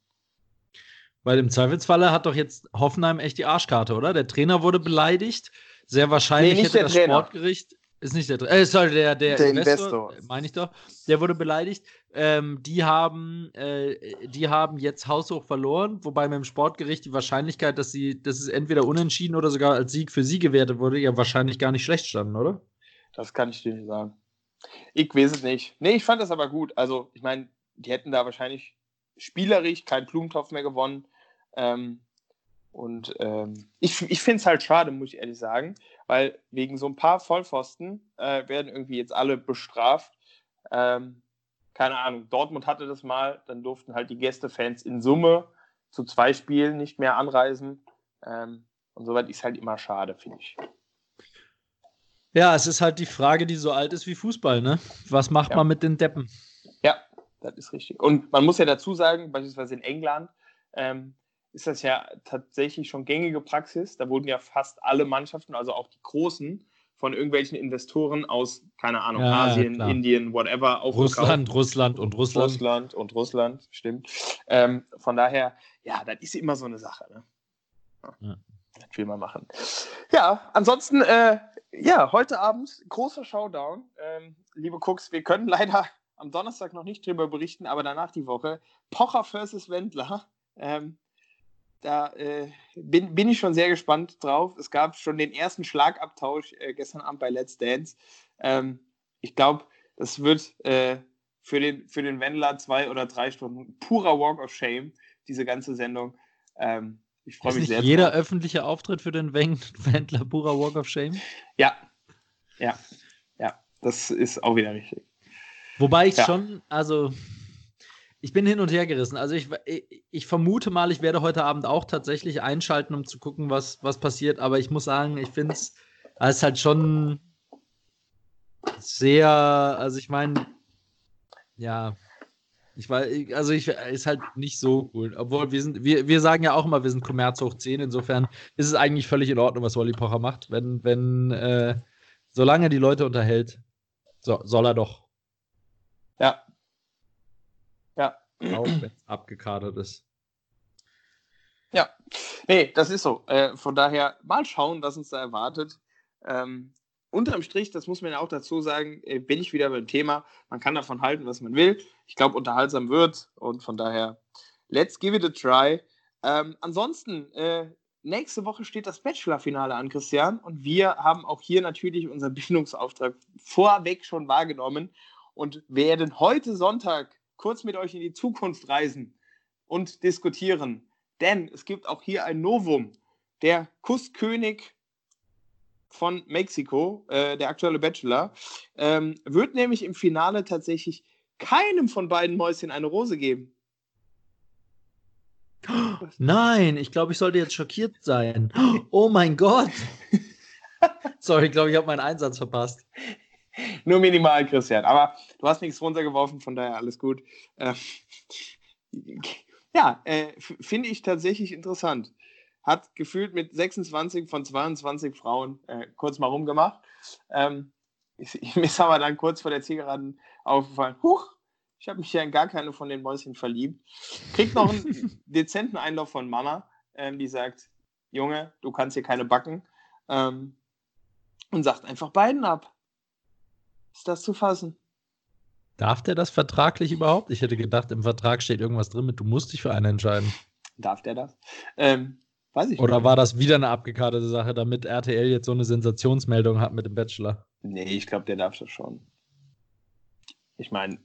[SPEAKER 2] Weil im Zweifelsfalle hat doch jetzt Hoffenheim echt die Arschkarte, oder? Der Trainer wurde beleidigt. Sehr wahrscheinlich
[SPEAKER 1] Nee,
[SPEAKER 2] hätte das
[SPEAKER 1] Trainer.
[SPEAKER 2] Sportgericht. Ist nicht der Trainer. Äh, sorry, der, der,
[SPEAKER 1] Der
[SPEAKER 2] Investor,
[SPEAKER 1] Investor.
[SPEAKER 2] meine ich doch. Der wurde beleidigt. Ähm, die, haben, äh, die haben jetzt haushoch verloren, wobei mit dem Sportgericht die Wahrscheinlichkeit, dass, sie, dass es entweder unentschieden oder sogar als Sieg für sie gewertet wurde, ja wahrscheinlich gar nicht schlecht standen, oder?
[SPEAKER 1] Das kann ich dir nicht sagen. Ich weiß es nicht. Nee, ich fand das aber gut. Also, ich meine, die hätten da wahrscheinlich spielerisch keinen Blumentopf mehr gewonnen. Ähm, und ähm, ich, ich finde es halt schade, muss ich ehrlich sagen, weil wegen so ein paar Vollpfosten äh, werden irgendwie jetzt alle bestraft. Ähm, keine Ahnung, Dortmund hatte das mal, dann durften halt die Gästefans in Summe zu zwei Spielen nicht mehr anreisen. Ähm, und soweit ist halt immer schade, finde ich.
[SPEAKER 2] Ja, es ist halt die Frage, die so alt ist wie Fußball, ne? Was macht
[SPEAKER 1] Ja.
[SPEAKER 2] man mit den Deppen?
[SPEAKER 1] Ja, das ist richtig. Und man muss ja dazu sagen, beispielsweise in England ähm, ist das ja tatsächlich schon gängige Praxis. Da wurden ja fast alle Mannschaften, also auch die großen, von irgendwelchen Investoren aus, keine Ahnung,
[SPEAKER 2] Ja,
[SPEAKER 1] Asien,
[SPEAKER 2] klar.
[SPEAKER 1] Indien, whatever, aufgekauft.
[SPEAKER 2] Russland, Russland und Russland.
[SPEAKER 1] Russland und Russland, stimmt. Ähm, von daher, ja, das ist immer so eine Sache. Ne? Ja.
[SPEAKER 2] Ja.
[SPEAKER 1] Das will man machen. Ja, ansonsten, äh, ja, heute Abend großer Showdown. Ähm, liebe Cooks, wir können leider am Donnerstag noch nicht drüber berichten, aber danach die Woche. Pocher versus Wendler. Ähm, da äh, bin, bin ich schon sehr gespannt drauf. Es gab schon den ersten Schlagabtausch äh, gestern Abend bei Let's Dance. Ähm, ich glaube, das wird äh, für, den, für den Wendler zwei oder drei Stunden purer Walk of Shame, diese ganze Sendung. Ähm, ich freue mich
[SPEAKER 2] nicht
[SPEAKER 1] sehr
[SPEAKER 2] jeder
[SPEAKER 1] drauf.
[SPEAKER 2] öffentliche Auftritt für den Wen- Wendler purer Walk of Shame?
[SPEAKER 1] Ja, ja, ja, das ist auch wieder richtig.
[SPEAKER 2] Wobei ich
[SPEAKER 1] Ja.
[SPEAKER 2] schon, also ich bin hin und her gerissen. Also ich, ich, vermute mal, ich werde heute Abend auch tatsächlich einschalten, um zu gucken, was, was passiert. Aber ich muss sagen, ich finde es es ist halt schon sehr, also ich meine, ja, ich weiß, also ich ist halt nicht so cool. Obwohl wir sind, wir, wir sagen ja auch immer, wir sind Kommerz hoch 10. Insofern ist es eigentlich völlig in Ordnung, was Wally Pocher macht. Wenn, wenn, äh, solange er die Leute unterhält, so, soll er doch.
[SPEAKER 1] Ja.
[SPEAKER 2] Auch wenn es abgekadert ist.
[SPEAKER 1] Ja, nee, das ist so. Äh, von daher mal schauen, was uns da erwartet. Ähm, unterm Strich, das muss man ja auch dazu sagen, äh, bin ich wieder beim Thema. Man kann davon halten, was man will. Ich glaube, unterhaltsam wird und von daher, let's give it a try. Ähm, ansonsten, äh, nächste Woche steht das Bachelor-Finale an, Christian. Und wir haben auch hier natürlich unseren Bildungsauftrag vorweg schon wahrgenommen und werden heute Sonntag kurz mit euch in die Zukunft reisen und diskutieren. Denn es gibt auch hier ein Novum. Der Kusskönig von Mexiko, äh, der aktuelle Bachelor, ähm, wird nämlich im Finale tatsächlich keinem von beiden Mäuschen eine Rose geben.
[SPEAKER 2] Nein, ich glaube, ich sollte jetzt schockiert sein. Oh mein Gott. Sorry, ich glaube, ich habe meinen Einsatz verpasst.
[SPEAKER 1] Nur minimal, Christian. Aber du hast nichts runtergeworfen, von daher alles gut. Äh, ja, äh, finde ich tatsächlich interessant. Hat gefühlt mit 26 von 22 Frauen äh, kurz mal rumgemacht. Ähm, ich, mir ist aber dann kurz vor der Zielgeraden aufgefallen, huch, ich habe mich ja in gar keine von den Mäuschen verliebt. Kriegt noch einen dezenten Einlauf von Mama, ähm, die sagt, Junge, du kannst hier keine backen. Ähm, und sagt einfach beiden ab. Ist das zu fassen?
[SPEAKER 2] Darf der das vertraglich überhaupt? Ich hätte gedacht, im Vertrag steht irgendwas drin mit, du musst dich für einen entscheiden.
[SPEAKER 1] Darf der das? Ähm, weiß ich
[SPEAKER 2] Oder nicht. war das wieder eine abgekartete Sache, damit RTL jetzt so eine Sensationsmeldung hat mit dem Bachelor?
[SPEAKER 1] Nee, ich glaube, der darf das schon. Ich meine,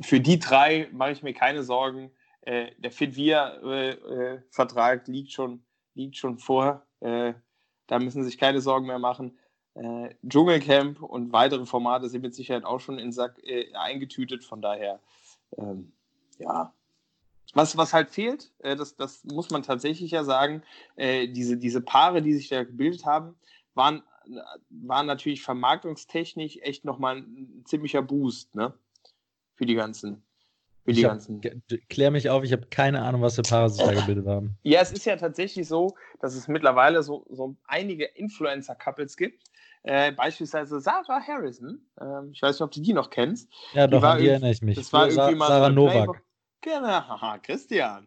[SPEAKER 1] für die drei mache ich mir keine Sorgen. Äh, der Fit-Wir-Vertrag äh, äh, liegt, schon, liegt schon vor. Äh, da müssen sich keine Sorgen mehr machen. Äh, Dschungelcamp und weitere Formate sind mit Sicherheit auch schon in Sack äh, eingetütet. Von daher, ähm, ja. Was, was halt fehlt, äh, das, das muss man tatsächlich ja sagen, äh, diese, diese Paare, die sich da gebildet haben, waren, waren natürlich vermarktungstechnisch echt nochmal ein, ein ziemlicher Boost, ne? Für die ganzen
[SPEAKER 2] für die hab, ganzen. Klär mich auf, ich habe keine Ahnung, was für Paare sich da gebildet haben.
[SPEAKER 1] Ja, es ist ja tatsächlich so, dass es mittlerweile so, so einige Influencer-Couples gibt. Äh, beispielsweise Sarah Harrison. Ähm, ich weiß nicht, ob du die noch kennst.
[SPEAKER 2] Ja, doch, an die erinnere ich mich.
[SPEAKER 1] Das war Sa irgendwie mal
[SPEAKER 2] Sarah Novak.
[SPEAKER 1] Genau, haha, Christian.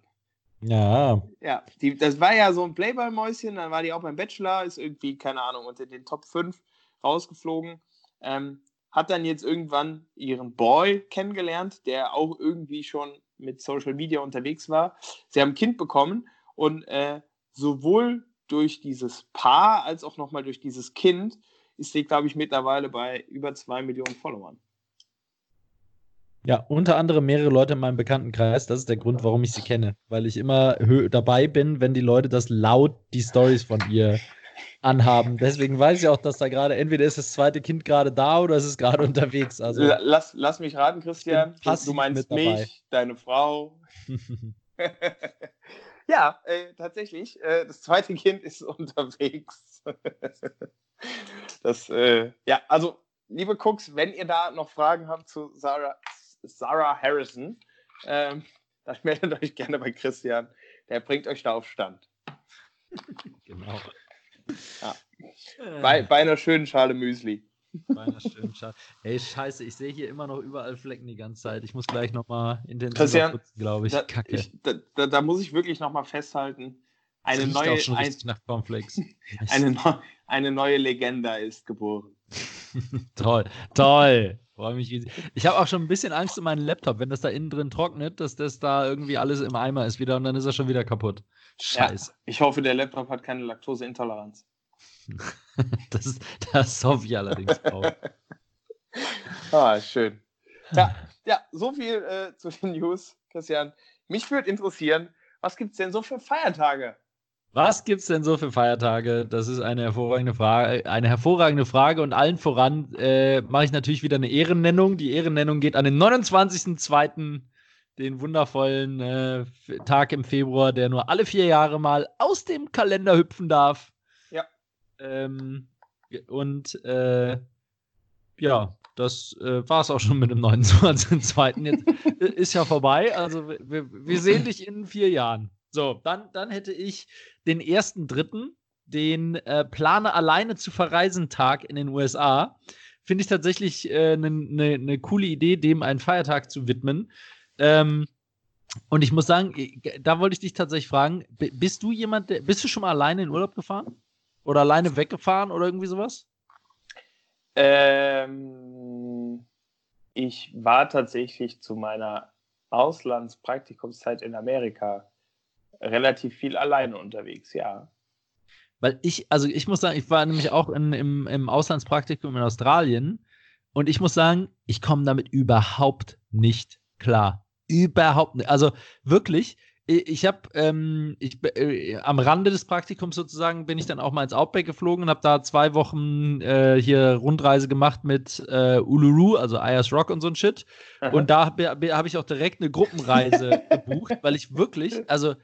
[SPEAKER 2] Ja.
[SPEAKER 1] Ja, die, das war ja so ein Playboy-Mäuschen, dann war die auch beim Bachelor, ist irgendwie, keine Ahnung, unter den Top 5 rausgeflogen. Ähm, hat dann jetzt irgendwann ihren Boy kennengelernt, der auch irgendwie schon mit Social Media unterwegs war. Sie haben ein Kind bekommen und äh, sowohl durch dieses Paar als auch nochmal durch dieses Kind ist sie, glaube ich, mittlerweile bei über zwei Millionen Followern.
[SPEAKER 2] Ja, unter anderem mehrere Leute in meinem Bekanntenkreis. Das ist der Grund, warum ich sie kenne. Weil ich immer dabei bin, wenn die Leute das laut die Stories von ihr anhaben. Deswegen weiß ich auch, dass da gerade, entweder ist das zweite Kind gerade da oder es ist gerade unterwegs. Also,
[SPEAKER 1] lass, lass mich raten, Christian. Du meinst mich, deine Frau. ja, äh, tatsächlich. Äh, das zweite Kind ist unterwegs. das, äh, ja, also, liebe Cooks, wenn ihr da noch Fragen habt zu Sarah, Sarah Harrison, ähm, dann meldet euch gerne bei Christian. Der bringt euch da auf Stand.
[SPEAKER 2] genau.
[SPEAKER 1] Ja. Bei, bei einer schönen Schale Müsli.
[SPEAKER 2] Schale. Ey, scheiße, ich sehe hier immer noch überall Flecken die ganze Zeit. Ich muss gleich nochmal
[SPEAKER 1] intensiver
[SPEAKER 2] putzen, glaube ich.
[SPEAKER 1] Da, Kacke. Ich, da, da, da, muss ich wirklich nochmal festhalten. Eine neue,
[SPEAKER 2] ein,
[SPEAKER 1] eine, eine neue Legende ist geboren.
[SPEAKER 2] toll, toll. Freue mich riesig. Ich habe auch schon ein bisschen Angst um meinen Laptop, wenn das da innen drin trocknet, dass das da irgendwie alles im Eimer ist wieder und dann ist er schon wieder kaputt. Scheiße. Ja,
[SPEAKER 1] ich hoffe, der Laptop hat keine Laktoseintoleranz.
[SPEAKER 2] das, ist, das hoffe ich allerdings auch.
[SPEAKER 1] ah, schön. Ja, ja so viel äh, zu den News, Christian. Mich würde interessieren, was gibt es denn so für Feiertage?
[SPEAKER 2] Was gibt es denn so für Feiertage? Das ist eine hervorragende Frage, eine hervorragende Frage und allen voran äh, mache ich natürlich wieder eine Ehrennennung. Die Ehrennennung geht an den 29.02., den wundervollen äh, Tag im Februar, der nur alle vier Jahre mal aus dem Kalender hüpfen darf. Ähm, und äh, ja, das äh, war es auch schon mit dem 29.02. Jetzt äh, ist ja vorbei. Also wir, wir sehen dich in vier Jahren. So, dann, dann hätte ich den ersten dritten, den äh, Plane alleine zu verreisen Tag in den USA. Finde ich tatsächlich eine äh, ne, ne, ne coole Idee, dem einen Feiertag zu widmen. Ähm, und ich muss sagen, äh, da wollte ich dich tatsächlich fragen, bist du jemand, der, bist du schon mal alleine in Urlaub gefahren? Oder alleine weggefahren oder irgendwie sowas?
[SPEAKER 1] Ähm, ich war tatsächlich zu meiner Auslandspraktikumszeit in Amerika relativ viel alleine unterwegs, ja.
[SPEAKER 2] Weil ich, also ich muss sagen, ich war nämlich auch in, im, im Auslandspraktikum in Australien und ich muss sagen, ich komme damit überhaupt nicht klar. Überhaupt nicht. Also wirklich, ich habe ähm, ich, äh, am Rande des Praktikums sozusagen bin ich dann auch mal ins Outback geflogen und habe da zwei Wochen äh, hier Rundreise gemacht mit äh, Uluru, also Ayers Rock und so ein Shit. Aha. Und da habe hab ich auch direkt eine Gruppenreise gebucht, weil ich wirklich, also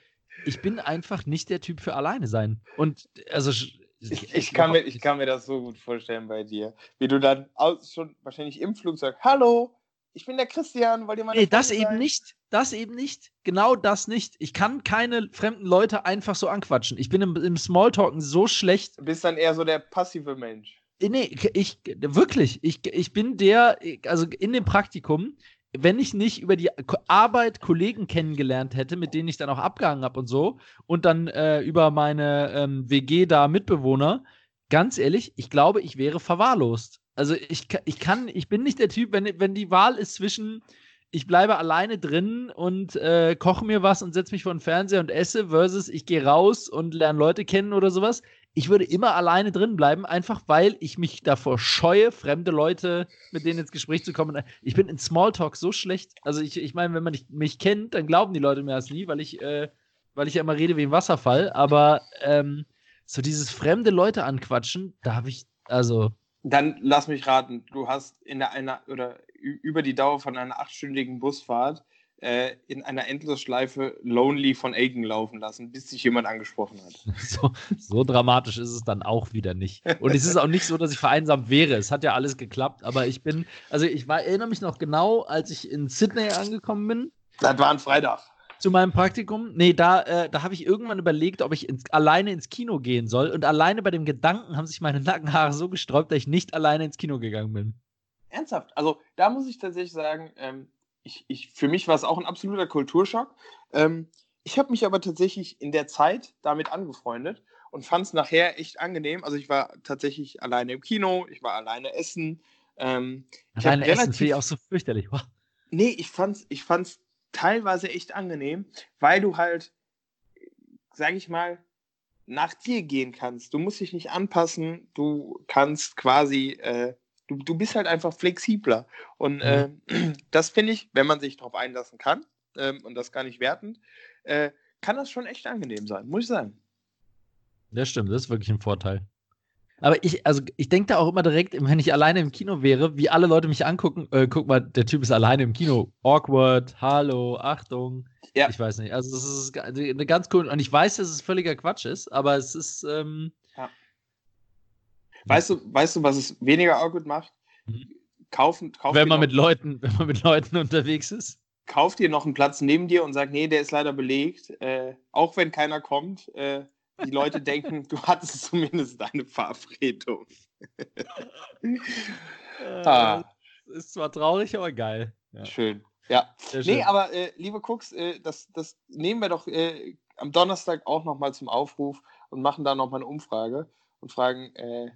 [SPEAKER 2] ich bin einfach nicht der Typ für alleine sein. Und also
[SPEAKER 1] ich, ich, kann mir, ich kann mir das so gut vorstellen bei dir. Wie du dann aus, schon wahrscheinlich im Flugzeug, hallo, ich bin der Christian, wollt ihr
[SPEAKER 2] mal. Nee, das sein? eben nicht. Das eben nicht. Genau das nicht. Ich kann keine fremden Leute einfach so anquatschen. Ich bin im, im Smalltalken so schlecht.
[SPEAKER 1] Du bist dann eher so der passive Mensch.
[SPEAKER 2] Äh, nee, ich, wirklich. Ich, ich bin der, also in dem Praktikum, wenn ich nicht über die Arbeit Kollegen kennengelernt hätte, mit denen ich dann auch abgehangen habe und so, und dann äh, über meine ähm, WG da Mitbewohner, ganz ehrlich, ich glaube, ich wäre verwahrlost. Also ich, ich kann, ich bin nicht der Typ, wenn, wenn die Wahl ist zwischen, ich bleibe alleine drin und äh, koche mir was und setze mich vor den Fernseher und esse, versus ich gehe raus und lerne Leute kennen oder sowas ich würde immer alleine drin bleiben, einfach weil ich mich davor scheue, fremde Leute mit denen ins Gespräch zu kommen. Ich bin in Smalltalk so schlecht. Also ich, ich meine, wenn man mich kennt, dann glauben die Leute mir das nie, weil ich, äh, weil ich ja immer rede wie ein Wasserfall. Aber ähm, so dieses fremde Leute anquatschen, da habe ich, also.
[SPEAKER 1] Dann lass mich raten, du hast in der einer oder über die Dauer von einer achtstündigen Busfahrt äh, in einer Endlosschleife Lonely von Aiken laufen lassen, bis sich jemand angesprochen hat.
[SPEAKER 2] So, so, dramatisch ist es dann auch wieder nicht. Und es ist auch nicht so, dass ich vereinsamt wäre. Es hat ja alles geklappt, aber ich bin, also ich war, erinnere mich noch genau, als ich in Sydney angekommen bin.
[SPEAKER 1] Das war ein Freitag.
[SPEAKER 2] Zu meinem Praktikum. Nee, da, äh, da habe ich irgendwann überlegt, ob ich ins, alleine ins Kino gehen soll. Und alleine bei dem Gedanken haben sich meine Nackenhaare so gesträubt, dass ich nicht alleine ins Kino gegangen bin.
[SPEAKER 1] Ernsthaft? Also da muss ich tatsächlich sagen, ähm, ich, ich, für mich war es auch ein absoluter Kulturschock. Ähm, ich habe mich aber tatsächlich in der Zeit damit angefreundet und fand es nachher echt angenehm. Also ich war tatsächlich alleine im Kino, ich war alleine essen. Ähm,
[SPEAKER 2] alleine essen finde ich auch so fürchterlich. Wow.
[SPEAKER 1] Nee, ich fand's, ich fand's teilweise echt angenehm, weil du halt, sag ich mal, nach dir gehen kannst. Du musst dich nicht anpassen, du kannst quasi äh, Du, du bist halt einfach flexibler. Und mhm. äh, das finde ich, wenn man sich darauf einlassen kann, äh, und das gar nicht wertend, äh, kann das schon echt angenehm sein, muss ich sagen.
[SPEAKER 2] Das stimmt, das ist wirklich ein Vorteil. Aber ich, also ich denke da auch immer direkt, wenn ich alleine im Kino wäre, wie alle Leute mich angucken, äh, guck mal, der Typ ist alleine im Kino. Awkward, hallo, Achtung. Ja. Ich weiß nicht. Also das ist eine ganz cool. Und ich weiß, dass es völliger Quatsch ist, aber es ist, ähm,
[SPEAKER 1] Weißt du, weißt du, was es weniger awkward macht?
[SPEAKER 2] Mhm. Kaufen, kaufen wenn man mit Leuten, wenn man mit Leuten unterwegs ist.
[SPEAKER 1] Kauf dir noch einen Platz neben dir und sag, nee, der ist leider belegt. Äh, auch wenn keiner kommt, äh, die Leute denken, du hattest zumindest deine Verabredung.
[SPEAKER 2] äh, ah. Ist zwar traurig, aber geil.
[SPEAKER 1] Ja. Schön. Ja. Sehr nee, aber äh, liebe Cooks, äh, das, das nehmen wir doch äh, am Donnerstag auch nochmal zum Aufruf und machen da nochmal eine Umfrage und fragen, äh,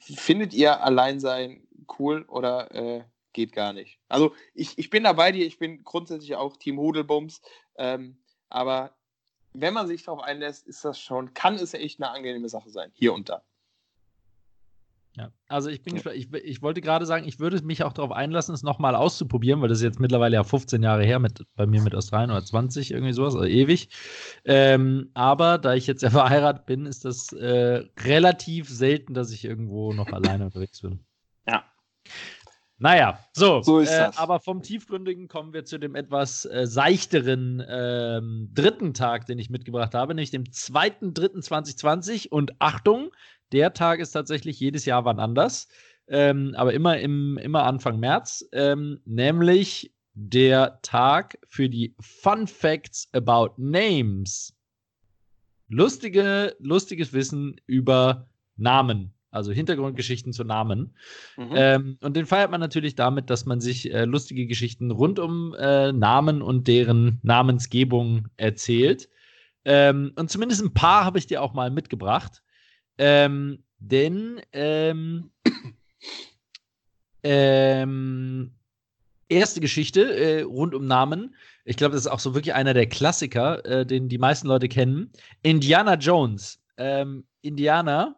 [SPEAKER 1] findet ihr Alleinsein cool oder geht gar nicht? Also ich, ich bin da bei dir, ich bin grundsätzlich auch Team Hudelbums, ähm, aber wenn man sich darauf einlässt, ist das schon, kann es echt eine angenehme Sache sein, hier und da.
[SPEAKER 2] Ja, also ich bin, ja. ich, ich wollte gerade sagen, ich würde mich auch darauf einlassen, es nochmal auszuprobieren, weil das ist jetzt mittlerweile ja 15 Jahre her mit, bei mir mit Australien oder 20, irgendwie sowas, also ewig. Ähm, aber da ich jetzt ja verheiratet bin, ist das äh, relativ selten, dass ich irgendwo noch alleine unterwegs bin.
[SPEAKER 1] Ja.
[SPEAKER 2] Naja, so. so äh, aber vom Tiefgründigen kommen wir zu dem etwas äh, seichteren ähm, dritten Tag, den ich mitgebracht habe, nämlich dem 2.3.2020. Und Achtung, der Tag ist tatsächlich jedes Jahr wann anders, ähm, aber immer, im, immer Anfang März, ähm, nämlich der Tag für die Fun Facts about Names. Lustige, lustiges Wissen über Namen, also Hintergrundgeschichten zu Namen. Mhm. Ähm, und den feiert man natürlich damit, dass man sich äh, lustige Geschichten rund um äh, Namen und deren Namensgebung erzählt. Ähm, und zumindest ein paar habe ich dir auch mal mitgebracht. Ähm, denn ähm, ähm, erste Geschichte äh, rund um Namen Ich glaube, das ist auch so wirklich einer der Klassiker, äh, den die meisten Leute kennen. Indiana Jones. Ähm, Indiana,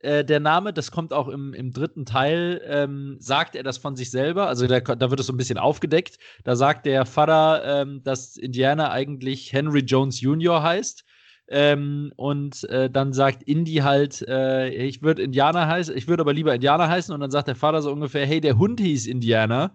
[SPEAKER 2] äh, der Name, das kommt auch im, im dritten Teil, ähm, sagt er das von sich selber. Also da, da, wird es so ein bisschen aufgedeckt. Da sagt der Vater, ähm, dass Indiana eigentlich Henry Jones Jr. heißt. Ähm, und äh, dann sagt Indy halt, äh, ich würde Indianer heißen, ich würde aber lieber Indianer heißen. Und dann sagt der Vater so ungefähr, hey, der Hund hieß Indianer.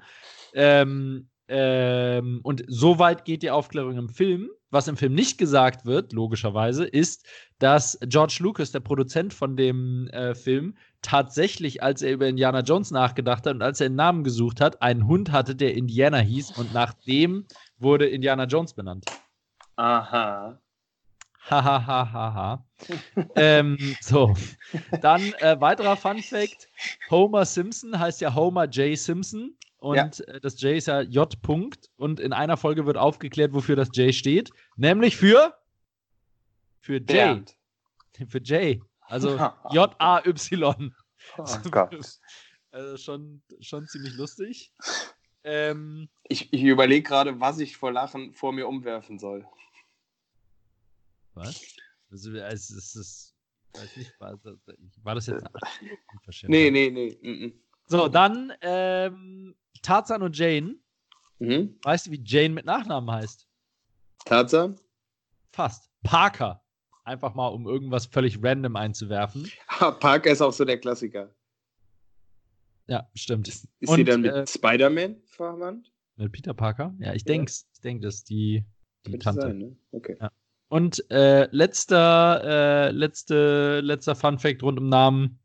[SPEAKER 2] Ähm, ähm, und so weit geht die Aufklärung im Film. Was im Film nicht gesagt wird, logischerweise, ist, dass George Lucas, der Produzent von dem äh, Film, tatsächlich, als er über Indiana Jones nachgedacht hat und als er einen Namen gesucht hat, einen Hund hatte, der Indiana hieß und nach dem wurde Indiana Jones benannt.
[SPEAKER 1] Aha.
[SPEAKER 2] Hahaha. Ha, ha, ha, ähm, so, dann äh, weiterer Fun Fact: Homer Simpson heißt ja Homer J. Simpson und ja. Äh, das J ist ja J. -Punkt. Und in einer Folge wird aufgeklärt, wofür das J steht. Nämlich für. Für J. Bernd. Für J. Also J-A-Y.
[SPEAKER 1] Oh Gott.
[SPEAKER 2] Also schon, schon ziemlich lustig. Ähm,
[SPEAKER 1] ich ich überlege gerade, was ich vor Lachen vor mir umwerfen soll.
[SPEAKER 2] Was? Also, es ist, weiß nicht, war, das jetzt
[SPEAKER 1] Nee, nee, nee.
[SPEAKER 2] So, dann ähm, Tarzan und Jane. Mhm. Weißt du, wie Jane mit Nachnamen heißt?
[SPEAKER 1] Tarzan?
[SPEAKER 2] Fast. Parker. Einfach mal, um irgendwas völlig random einzuwerfen.
[SPEAKER 1] Parker ist auch so der Klassiker.
[SPEAKER 2] Ja, stimmt.
[SPEAKER 1] Ist, ist und, sie dann mit äh, Spider-Man verwandt?
[SPEAKER 2] Mit Peter Parker? Ja, ich denke, ich denke, das ist die, die Tante. Sein,
[SPEAKER 1] ne? Okay.
[SPEAKER 2] Ja. Und äh, letzter, äh, letzte, letzter Fun Fact rund um Namen.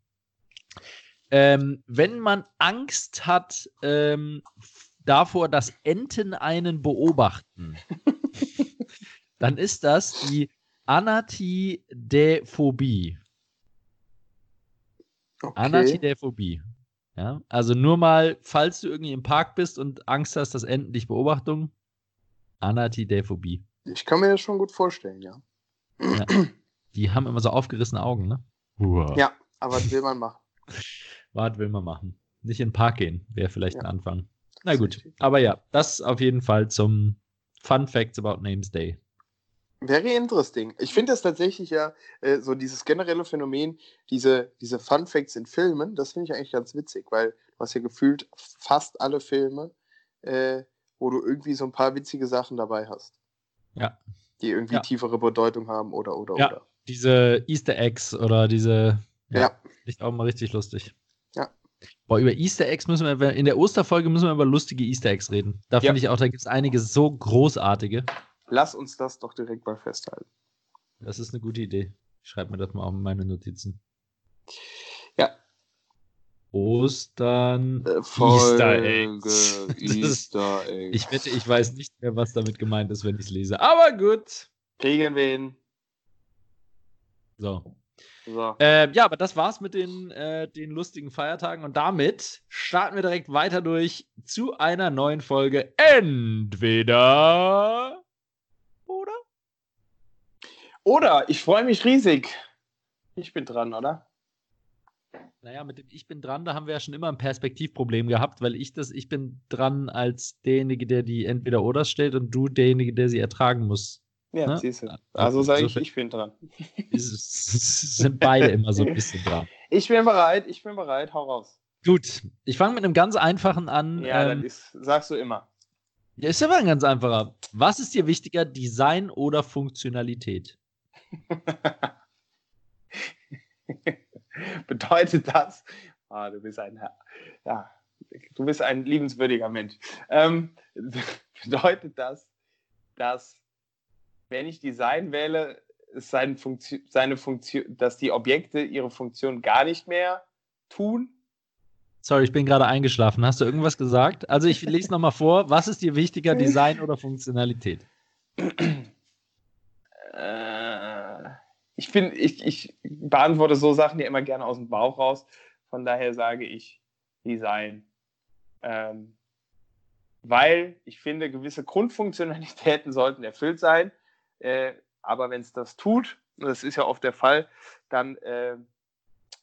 [SPEAKER 2] Ähm, wenn man Angst hat ähm, davor, dass Enten einen beobachten, dann ist das die Anatidephobie. Okay. Anatidephobie. Ja, also nur mal, falls du irgendwie im Park bist und Angst hast, dass Enten dich beobachten, Anatidephobie.
[SPEAKER 1] Ich kann mir das schon gut vorstellen, ja.
[SPEAKER 2] ja. Die haben immer so aufgerissene Augen, ne?
[SPEAKER 1] Uah. Ja, aber was will man machen?
[SPEAKER 2] Was will man machen? Nicht in den Park gehen, wäre vielleicht ja. ein Anfang. Na gut, aber ja, das auf jeden Fall zum Fun Facts about Names Day.
[SPEAKER 1] Very interesting. Ich finde das tatsächlich ja äh, so dieses generelle Phänomen, diese, diese Fun Facts in Filmen, das finde ich eigentlich ganz witzig, weil du hast ja gefühlt fast alle Filme, äh, wo du irgendwie so ein paar witzige Sachen dabei hast.
[SPEAKER 2] Ja.
[SPEAKER 1] Die irgendwie ja. tiefere Bedeutung haben oder oder
[SPEAKER 2] ja,
[SPEAKER 1] oder.
[SPEAKER 2] Diese Easter Eggs oder diese. Ja. ja. Ist auch mal richtig lustig.
[SPEAKER 1] Ja.
[SPEAKER 2] Boah, über Easter Eggs müssen wir, in der Osterfolge müssen wir über lustige Easter Eggs reden. Da finde ich auch, da gibt es einige so großartige.
[SPEAKER 1] Lass uns das doch direkt mal festhalten.
[SPEAKER 2] Das ist eine gute Idee. Ich schreibe mir das mal auf meine Notizen.
[SPEAKER 1] Ja.
[SPEAKER 2] Ostern.
[SPEAKER 1] Äh, Easter Eggs. Easter Eggs.
[SPEAKER 2] ich wette, ich weiß nicht mehr, was damit gemeint ist, wenn ich es lese. Aber gut.
[SPEAKER 1] Kriegen wir ihn.
[SPEAKER 2] So. So. Äh, ja, aber das war's mit den, äh, den lustigen Feiertagen und damit starten wir direkt weiter durch zu einer neuen Folge. Entweder oder?
[SPEAKER 1] Oder, ich freue mich riesig. Ich bin dran, oder?
[SPEAKER 2] Naja, mit dem Ich bin dran, da haben wir ja schon immer ein Perspektivproblem gehabt, weil ich das Ich bin dran als derjenige, der die entweder oder stellt und du derjenige, der sie ertragen muss.
[SPEAKER 1] Ja, ne? siehst du. Also sage ich, ich bin dran.
[SPEAKER 2] sind beide immer so ein bisschen dran.
[SPEAKER 1] Ich bin bereit, ich bin bereit, hau raus.
[SPEAKER 2] Gut, ich fange mit einem ganz einfachen an.
[SPEAKER 1] Ja, ähm, das sagst du immer.
[SPEAKER 2] Ja, ist aber ein ganz einfacher. Was ist dir wichtiger, Design oder Funktionalität?
[SPEAKER 1] Bedeutet das, ah, du bist ein, ja, du bist ein liebenswürdiger Mensch. Ähm, bedeutet das, dass wenn ich Design wähle, ist seine Funktion, seine Funktion, dass die Objekte ihre Funktion gar nicht mehr tun?
[SPEAKER 2] Sorry, ich bin gerade eingeschlafen. Hast du irgendwas gesagt? Also ich lese nochmal vor. Was ist dir wichtiger, Design oder Funktionalität?
[SPEAKER 1] Äh, ich, bin, ich, ich beantworte so Sachen ja immer gerne aus dem Bauch raus. Von daher sage ich Design. Ähm, weil ich finde, gewisse Grundfunktionalitäten sollten erfüllt sein. Äh, aber wenn es das tut, und das ist ja oft der Fall, dann äh,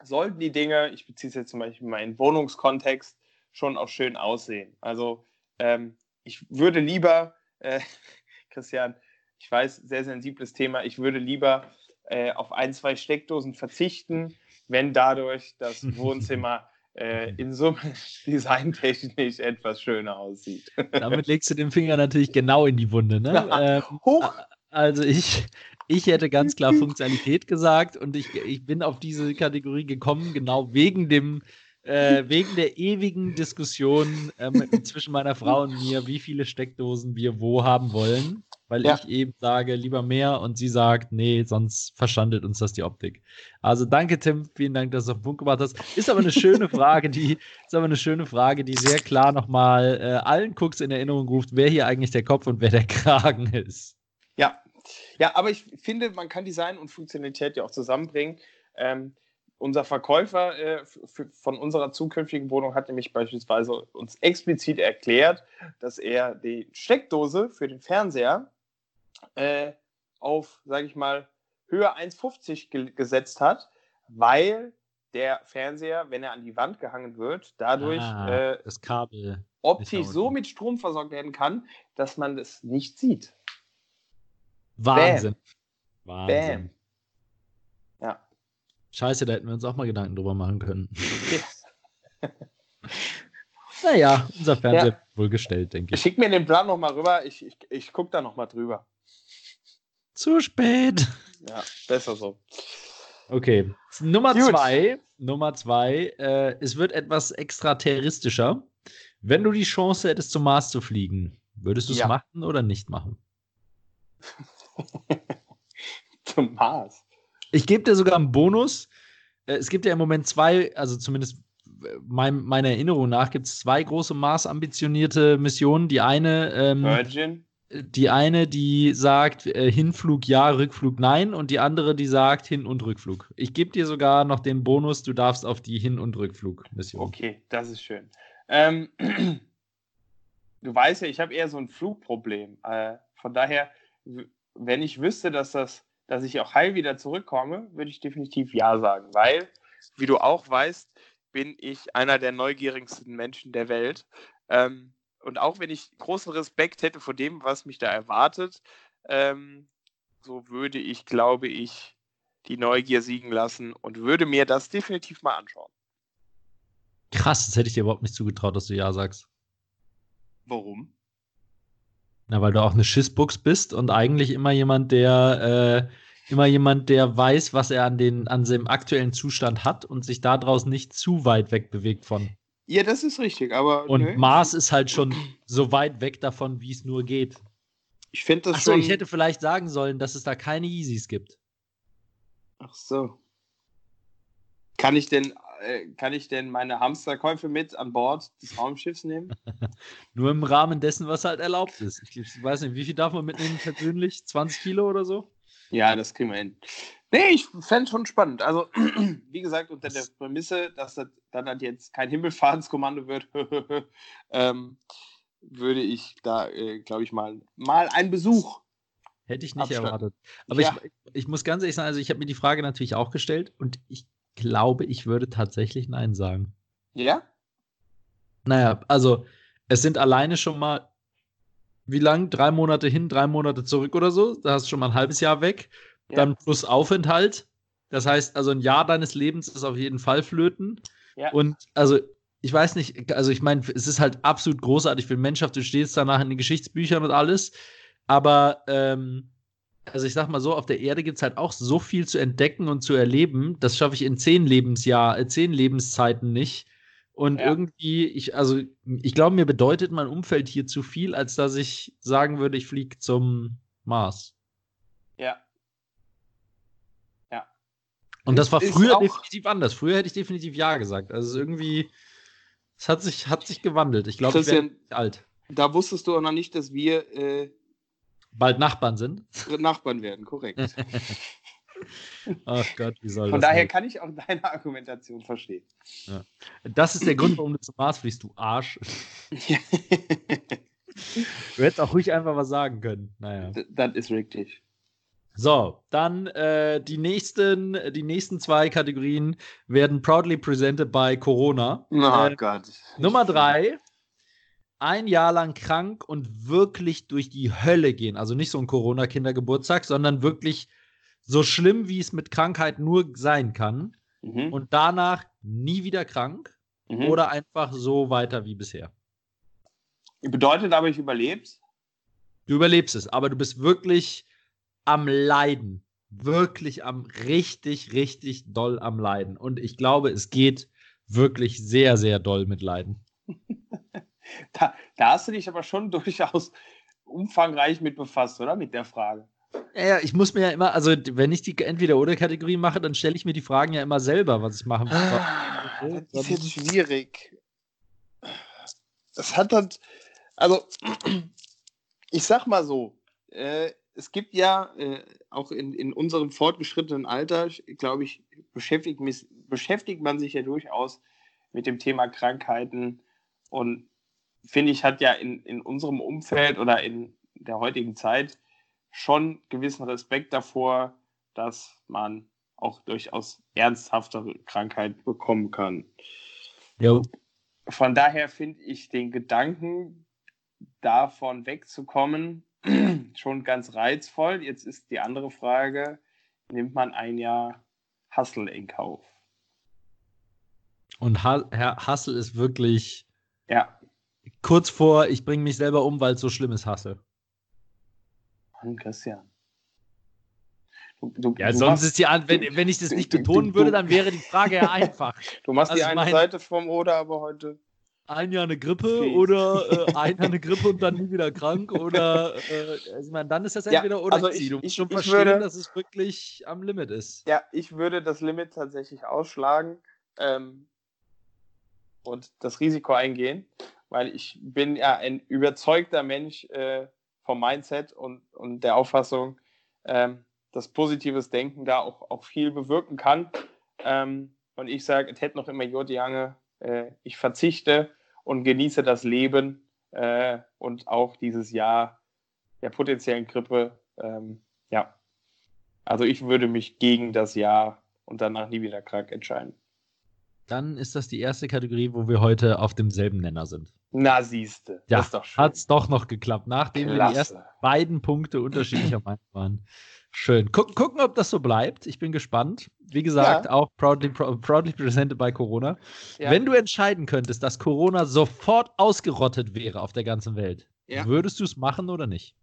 [SPEAKER 1] sollten die Dinge, ich beziehe es jetzt zum Beispiel in Wohnungskontext, schon auch schön aussehen. Also ähm, ich würde lieber, äh, Christian, ich weiß, sehr sensibles Thema. Ich würde lieber äh, auf ein, zwei Steckdosen verzichten, wenn dadurch das Wohnzimmer äh, in Summe designtechnisch etwas schöner aussieht.
[SPEAKER 2] Damit legst du den Finger natürlich genau in die Wunde. Ne? ähm,
[SPEAKER 1] Hoch!
[SPEAKER 2] Also ich, ich hätte ganz klar Funktionalität gesagt und ich, ich bin auf diese Kategorie gekommen, genau wegen dem äh, wegen der ewigen Diskussion ähm, zwischen meiner Frau und mir, wie viele Steckdosen wir wo haben wollen, weil
[SPEAKER 1] Ja.
[SPEAKER 2] ich eben sage, lieber mehr und sie sagt, nee, sonst verschandelt uns das die Optik. Also danke, Tim, vielen Dank, dass du auf den Punkt gemacht hast. Ist aber eine schöne Frage, die ist aber eine schöne Frage, die sehr klar nochmal äh, allen Cooks in Erinnerung ruft, wer hier eigentlich der Kopf und wer der Kragen ist.
[SPEAKER 1] Ja. aber ich finde, man kann Design und Funktionalität ja auch zusammenbringen. Ähm, unser Verkäufer äh, von unserer zukünftigen Wohnung hat nämlich beispielsweise uns explizit erklärt, dass er die Steckdose für den Fernseher äh, auf, sage ich mal, Höhe 1,50 ge gesetzt hat, weil der Fernseher, wenn er an die Wand gehangen wird, dadurch
[SPEAKER 2] Ah,
[SPEAKER 1] äh,
[SPEAKER 2] das Kabel.
[SPEAKER 1] optisch so mit Strom versorgt werden kann, dass man es nicht sieht.
[SPEAKER 2] Wahnsinn.
[SPEAKER 1] Bam.
[SPEAKER 2] Wahnsinn.
[SPEAKER 1] Ja.
[SPEAKER 2] Scheiße, da hätten wir uns auch mal Gedanken drüber machen können.
[SPEAKER 1] Ja.
[SPEAKER 2] Naja, unser Fernseher
[SPEAKER 1] Ja.
[SPEAKER 2] wird wohl gestellt, denke ich.
[SPEAKER 1] Schick mir den Plan nochmal rüber, ich, ich, ich gucke da nochmal drüber.
[SPEAKER 2] Zu spät.
[SPEAKER 1] Ja, besser so.
[SPEAKER 2] Okay. Nummer
[SPEAKER 1] Gut.
[SPEAKER 2] zwei. Nummer zwei. Äh, es wird etwas extraterrestischer. Wenn du die Chance hättest, zum Mars zu fliegen, würdest du es
[SPEAKER 1] Ja.
[SPEAKER 2] machen oder nicht machen?
[SPEAKER 1] Zum Mars.
[SPEAKER 2] Ich gebe dir sogar einen Bonus. Äh, Es gibt ja im Moment zwei, also zumindest äh, mein, meiner Erinnerung nach, gibt es zwei große Mars-ambitionierte Missionen. Die eine, ähm,
[SPEAKER 1] Virgin.
[SPEAKER 2] die eine, die sagt äh, Hinflug ja, Rückflug nein, und die andere, die sagt Hin- und Rückflug. Ich gebe dir sogar noch den Bonus, du darfst auf die Hin- und Rückflug-Mission.
[SPEAKER 1] Okay, das ist schön. Ähm, du weißt ja, ich habe eher so ein Flugproblem. Äh, von daher, wenn ich wüsste, dass, das, dass ich auch heil wieder zurückkomme, würde ich definitiv Ja sagen. Weil, wie du auch weißt, bin ich einer der neugierigsten Menschen der Welt. Ähm, und auch wenn ich großen Respekt hätte vor dem, was mich da erwartet, ähm, so würde ich, glaube ich, die Neugier siegen lassen und würde mir das definitiv mal anschauen.
[SPEAKER 2] Krass, das hätte ich dir überhaupt nicht zugetraut, dass du Ja sagst.
[SPEAKER 1] Warum?
[SPEAKER 2] Na, weil du auch eine Schissbuchs bist und eigentlich immer jemand, der äh, immer jemand, der weiß, was er an, den, an seinem aktuellen Zustand hat und sich daraus nicht zu weit weg bewegt von.
[SPEAKER 1] Ja, das ist richtig, aber
[SPEAKER 2] Und
[SPEAKER 1] nö,
[SPEAKER 2] Mars ist halt schon so weit weg davon, wie es nur geht.
[SPEAKER 1] ich finde das
[SPEAKER 2] Achso,
[SPEAKER 1] schon.
[SPEAKER 2] ich hätte vielleicht sagen sollen, dass es da keine Yeezys gibt.
[SPEAKER 1] Ach so. Kann ich denn, äh, kann ich denn meine Hamsterkäufe mit an Bord des Raumschiffs nehmen?
[SPEAKER 2] Nur im Rahmen dessen, was halt erlaubt ist. Ich, weiß nicht, wie viel darf man mitnehmen persönlich? 20 Kilo oder so?
[SPEAKER 1] ja, das kriegen wir hin. Nee, ich fände schon spannend. Also, wie gesagt, unter der Prämisse, dass das dann halt jetzt kein Himmelfahrtskommando wird, ähm, würde ich da, äh, glaube ich, mal, mal einen Besuch.
[SPEAKER 2] Hätte ich nicht
[SPEAKER 1] Abstand.
[SPEAKER 2] erwartet. Aber
[SPEAKER 1] Ja.
[SPEAKER 2] ich, ich muss ganz ehrlich sagen, also ich habe mir die Frage natürlich auch gestellt und ich glaube, ich würde tatsächlich Nein sagen.
[SPEAKER 1] Ja?
[SPEAKER 2] Naja, also es sind alleine schon mal, wie lang? Drei Monate hin, drei Monate zurück oder so. Da hast du schon mal ein halbes Jahr weg.
[SPEAKER 1] Ja.
[SPEAKER 2] Dann plus Aufenthalt. Das heißt, also ein Jahr deines Lebens ist auf jeden Fall flöten.
[SPEAKER 1] Ja.
[SPEAKER 2] Und also, ich weiß nicht, also ich meine, es ist halt absolut großartig für die Menschheit. Du stehst danach in den Geschichtsbüchern und alles. Aber, ähm, also ich sag mal so, auf der Erde gibt es halt auch so viel zu entdecken und zu erleben. Das schaffe ich in zehn Lebensjahr, äh, zehn Lebenszeiten nicht. Und
[SPEAKER 1] Ja.
[SPEAKER 2] irgendwie, ich, also ich glaube, mir bedeutet mein Umfeld hier zu viel, als dass ich sagen würde, ich fliege zum Mars.
[SPEAKER 1] Ja. Ja.
[SPEAKER 2] Und das war
[SPEAKER 1] Ist
[SPEAKER 2] früher definitiv anders. Früher hätte ich definitiv Ja gesagt. Also irgendwie, es hat sich, hat sich gewandelt. Ich glaube, ich
[SPEAKER 1] Christian,
[SPEAKER 2] alt.
[SPEAKER 1] da wusstest du auch noch nicht, dass wir äh,
[SPEAKER 2] Bald Nachbarn sind.
[SPEAKER 1] Nachbarn werden, korrekt.
[SPEAKER 2] Ach Gott, wie soll
[SPEAKER 1] Von
[SPEAKER 2] das
[SPEAKER 1] daher
[SPEAKER 2] sein?
[SPEAKER 1] kann ich auch deine Argumentation verstehen.
[SPEAKER 2] Das ist der Grund, warum du zum Mars fliegst, du Arsch. Du hättest auch ruhig einfach was sagen können. Naja.
[SPEAKER 1] Das ist richtig.
[SPEAKER 2] So, dann äh, die, nächsten, die nächsten zwei Kategorien werden proudly presented by Corona.
[SPEAKER 1] Oh
[SPEAKER 2] Äh,
[SPEAKER 1] Gott.
[SPEAKER 2] Nummer drei. Ein Jahr lang krank und wirklich durch die Hölle gehen. Also nicht so ein Corona-Kindergeburtstag, sondern wirklich so schlimm, wie es mit Krankheit nur sein kann.
[SPEAKER 1] Mhm.
[SPEAKER 2] Und danach nie wieder krank
[SPEAKER 1] Mhm.
[SPEAKER 2] oder einfach so weiter wie bisher.
[SPEAKER 1] Bedeutet aber, ich überleb's.
[SPEAKER 2] Du überlebst es, aber du bist wirklich am Leiden. Wirklich am richtig, richtig doll am Leiden. Und ich glaube, es geht wirklich sehr, sehr doll mit Leiden.
[SPEAKER 1] Da, da hast du dich aber schon durchaus umfangreich mit befasst, oder? Mit der Frage.
[SPEAKER 2] Ja, ich muss mir ja immer, also wenn ich die Entweder-Oder-Kategorie mache, dann stelle ich mir die Fragen ja immer selber, was ich machen
[SPEAKER 1] Ah, Das ist jetzt schwierig. Das hat dann, also ich sag mal so, äh, es gibt ja äh, auch in, in unserem fortgeschrittenen Alter, glaube ich, beschäftigt, beschäftigt man sich ja durchaus mit dem Thema Krankheiten und finde ich, hat ja in, in unserem Umfeld oder in der heutigen Zeit schon gewissen Respekt davor, dass man auch durchaus ernsthaftere Krankheit bekommen kann.
[SPEAKER 2] Jo.
[SPEAKER 1] Von daher finde ich den Gedanken, davon wegzukommen, schon ganz reizvoll. Jetzt ist die andere Frage, nimmt man ein Jahr Hustle in Kauf?
[SPEAKER 2] Und Ha- Herr Hassel ist wirklich
[SPEAKER 1] Ja,
[SPEAKER 2] kurz vor, ich bringe mich selber um, weil es so schlimm ist, Hassel.
[SPEAKER 1] Mann, Christian. Du, du,
[SPEAKER 2] Ja,
[SPEAKER 1] du
[SPEAKER 2] sonst
[SPEAKER 1] machst,
[SPEAKER 2] ist die An wenn, wenn ich das nicht betonen würde, dann wäre die Frage ja einfach.
[SPEAKER 1] du machst die
[SPEAKER 2] also
[SPEAKER 1] eine
[SPEAKER 2] mein-
[SPEAKER 1] Seite vom Oder, aber heute.
[SPEAKER 2] Ein Jahr eine Grippe
[SPEAKER 1] Okay.
[SPEAKER 2] oder äh, ein Jahr eine Grippe und dann nie wieder krank oder äh, also ich meine, dann ist das
[SPEAKER 1] Ja,
[SPEAKER 2] entweder oder
[SPEAKER 1] also ich-
[SPEAKER 2] Du musst
[SPEAKER 1] ich-
[SPEAKER 2] schon
[SPEAKER 1] ich
[SPEAKER 2] verstehen,
[SPEAKER 1] würde-
[SPEAKER 2] dass es wirklich am Limit ist.
[SPEAKER 1] Ja, ich würde das Limit tatsächlich ausschlagen ähm, und das Risiko eingehen, weil ich bin ja ein überzeugter Mensch äh, vom Mindset und, und der Auffassung, ähm, dass positives Denken da auch, auch viel bewirken kann. Ähm, und ich sage, es hätte noch immer Jod Jange, äh, ich verzichte und genieße das Leben äh, und auch dieses Jahr der potenziellen Grippe. Ähm, ja, also ich würde mich gegen das Jahr und danach nie wieder krank entscheiden.
[SPEAKER 2] Dann ist das die erste Kategorie, wo wir heute auf demselben Nenner sind.
[SPEAKER 1] Na, siehste.
[SPEAKER 2] Ja,
[SPEAKER 1] das ist doch schön.
[SPEAKER 2] Hat's doch noch geklappt, nachdem wir die
[SPEAKER 1] Klasse.
[SPEAKER 2] ersten beiden Punkte unterschiedlicher Meinung waren. Schön. Guck, gucken, ob das so bleibt. Ich bin gespannt. Wie gesagt,
[SPEAKER 1] Ja.
[SPEAKER 2] auch proudly, pro, proudly presented bei Corona.
[SPEAKER 1] Ja.
[SPEAKER 2] Wenn du entscheiden könntest, dass Corona sofort ausgerottet wäre auf der ganzen Welt,
[SPEAKER 1] Ja.
[SPEAKER 2] würdest du es machen oder nicht?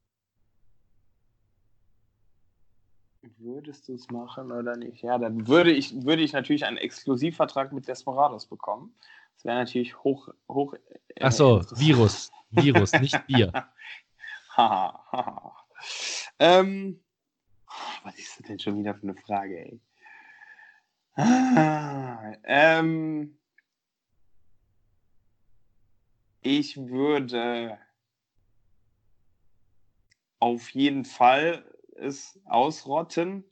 [SPEAKER 1] Würdest du es machen oder nicht? Ja, dann würde ich, würde ich natürlich einen Exklusivvertrag mit Desperados bekommen. Das wäre natürlich hoch, hoch. äh,
[SPEAKER 2] Ach so. Virus. Virus, nicht Bier.
[SPEAKER 1] Haha, haha. ähm, was ist das denn schon wieder für eine Frage, ey? Ah, ähm, ich würde auf jeden Fall es ausrotten,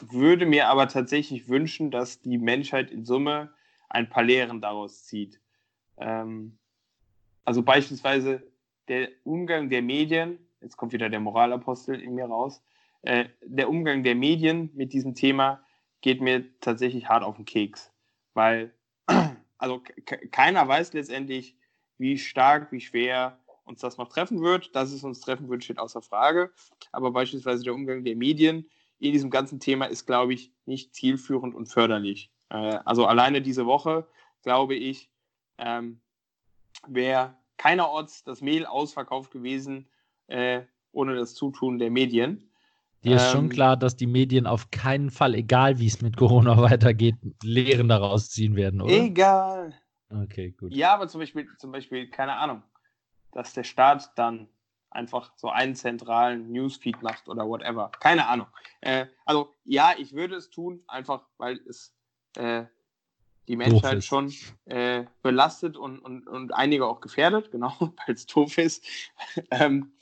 [SPEAKER 1] würde mir aber tatsächlich wünschen, dass die Menschheit in Summe ein paar Lehren daraus zieht. Ähm, also beispielsweise der Umgang der Medien, jetzt kommt wieder der Moralapostel in mir raus, äh, der Umgang der Medien mit diesem Thema geht mir tatsächlich hart auf den Keks, weil also ke- keiner weiß letztendlich, wie stark, wie schwer uns das noch treffen wird. Dass es uns treffen wird, steht außer Frage. Aber beispielsweise der Umgang der Medien in diesem ganzen Thema ist, glaube ich, nicht zielführend und förderlich. Äh, also alleine diese Woche, glaube ich, ähm, wäre keinerorts das Mehl ausverkauft gewesen äh, ohne das Zutun der Medien.
[SPEAKER 2] Dir ist schon
[SPEAKER 1] Ähm,
[SPEAKER 2] klar, dass die Medien auf keinen Fall, egal wie es mit Corona weitergeht, Lehren daraus ziehen werden, oder?
[SPEAKER 1] Egal.
[SPEAKER 2] Okay, gut.
[SPEAKER 1] Ja, aber zum Beispiel, zum Beispiel, keine Ahnung, dass der Staat dann einfach so einen zentralen Newsfeed macht oder whatever. Keine Ahnung. Äh, also ja, ich würde es tun, einfach weil es äh, die Menschheit schon äh, belastet und, und, und einige auch gefährdet, genau, weil es doof ist. ähm,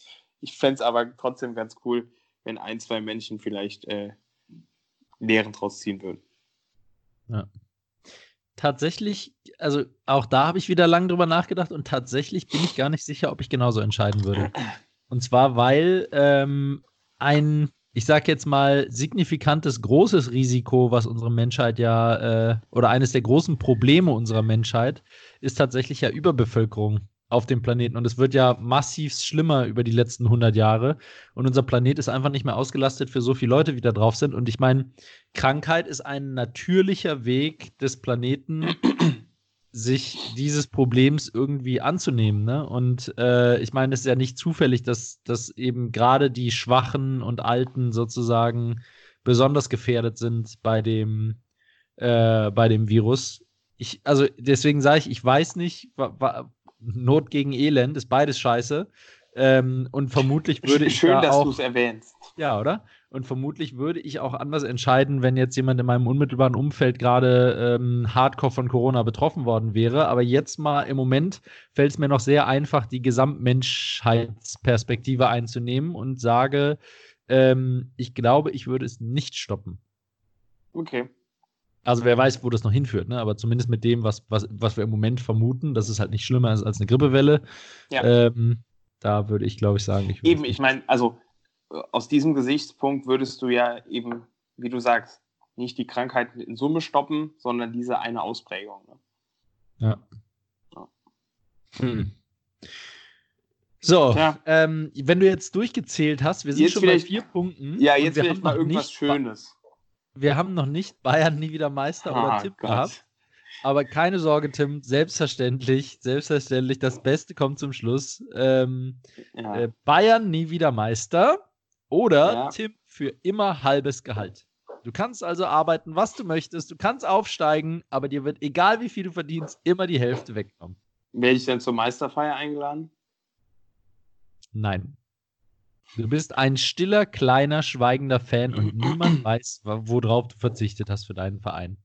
[SPEAKER 1] ich fände es aber trotzdem ganz cool, wenn ein, zwei Menschen vielleicht äh, Lehren draus ziehen würden.
[SPEAKER 2] Tatsächlich, also auch da habe ich wieder lange drüber nachgedacht und tatsächlich bin ich gar nicht sicher, ob ich genauso entscheiden würde. Und zwar, weil ähm, ein, ich sag jetzt mal, signifikantes, großes Risiko, was unsere Menschheit ja, äh, oder eines der großen Probleme unserer Menschheit, ist tatsächlich ja Überbevölkerung. Auf dem Planeten und es wird ja massiv schlimmer über die letzten 100 Jahre und unser Planet ist einfach nicht mehr ausgelastet für so viele Leute, wie da drauf sind und ich meine, Krankheit ist ein natürlicher Weg des Planeten, sich dieses Problems irgendwie anzunehmen. Ne? Und äh, ich meine, es ist ja nicht zufällig, dass, dass eben gerade die Schwachen und Alten sozusagen besonders gefährdet sind bei dem, äh, bei dem Virus. Ich, also deswegen sage ich, ich weiß nicht, Not gegen Elend ist beides scheiße. Ähm, und vermutlich würde ich.
[SPEAKER 1] Schön,
[SPEAKER 2] da
[SPEAKER 1] dass
[SPEAKER 2] du
[SPEAKER 1] es erwähnst.
[SPEAKER 2] Ja, oder? Und vermutlich würde ich auch anders entscheiden, wenn jetzt jemand in meinem unmittelbaren Umfeld gerade ähm, hardcore von Corona betroffen worden wäre. Aber jetzt mal im Moment fällt es mir noch sehr einfach, die Gesamtmenschheitsperspektive einzunehmen und sage, ähm, ich glaube, ich würde es nicht stoppen.
[SPEAKER 1] Okay.
[SPEAKER 2] Also wer weiß, wo das noch hinführt, ne? aber zumindest mit dem, was, was, was wir im Moment vermuten, dass es halt nicht schlimmer ist als eine Grippewelle, ja. ähm, da würde ich, glaube ich, sagen. Ich
[SPEAKER 1] eben, ich meine, also äh, aus diesem Gesichtspunkt würdest du ja eben, wie du sagst, nicht die Krankheiten in Summe stoppen, sondern diese eine Ausprägung. Ne?
[SPEAKER 2] Ja. ja. Hm. So, ja. ähm, wenn du jetzt durchgezählt hast, wir sind
[SPEAKER 1] jetzt
[SPEAKER 2] schon bei vier Punkten.
[SPEAKER 1] Ja, jetzt vielleicht mal irgendwas Schönes.
[SPEAKER 2] Wir haben noch nicht Bayern nie wieder Meister ah, oder Tipp Gott. gehabt. Aber keine Sorge, Tim, selbstverständlich, selbstverständlich, das Beste kommt zum Schluss. Ähm, ja. äh, Bayern nie wieder Meister oder ja. Tim für immer halbes Gehalt. Du kannst also arbeiten, was du möchtest, du kannst aufsteigen, aber dir wird, egal wie viel du verdienst, immer die Hälfte weggenommen.
[SPEAKER 1] Werde ich denn zur Meisterfeier eingeladen?
[SPEAKER 2] Nein. Du bist ein stiller, kleiner, schweigender Fan und niemand weiß, worauf du verzichtet hast für deinen Verein.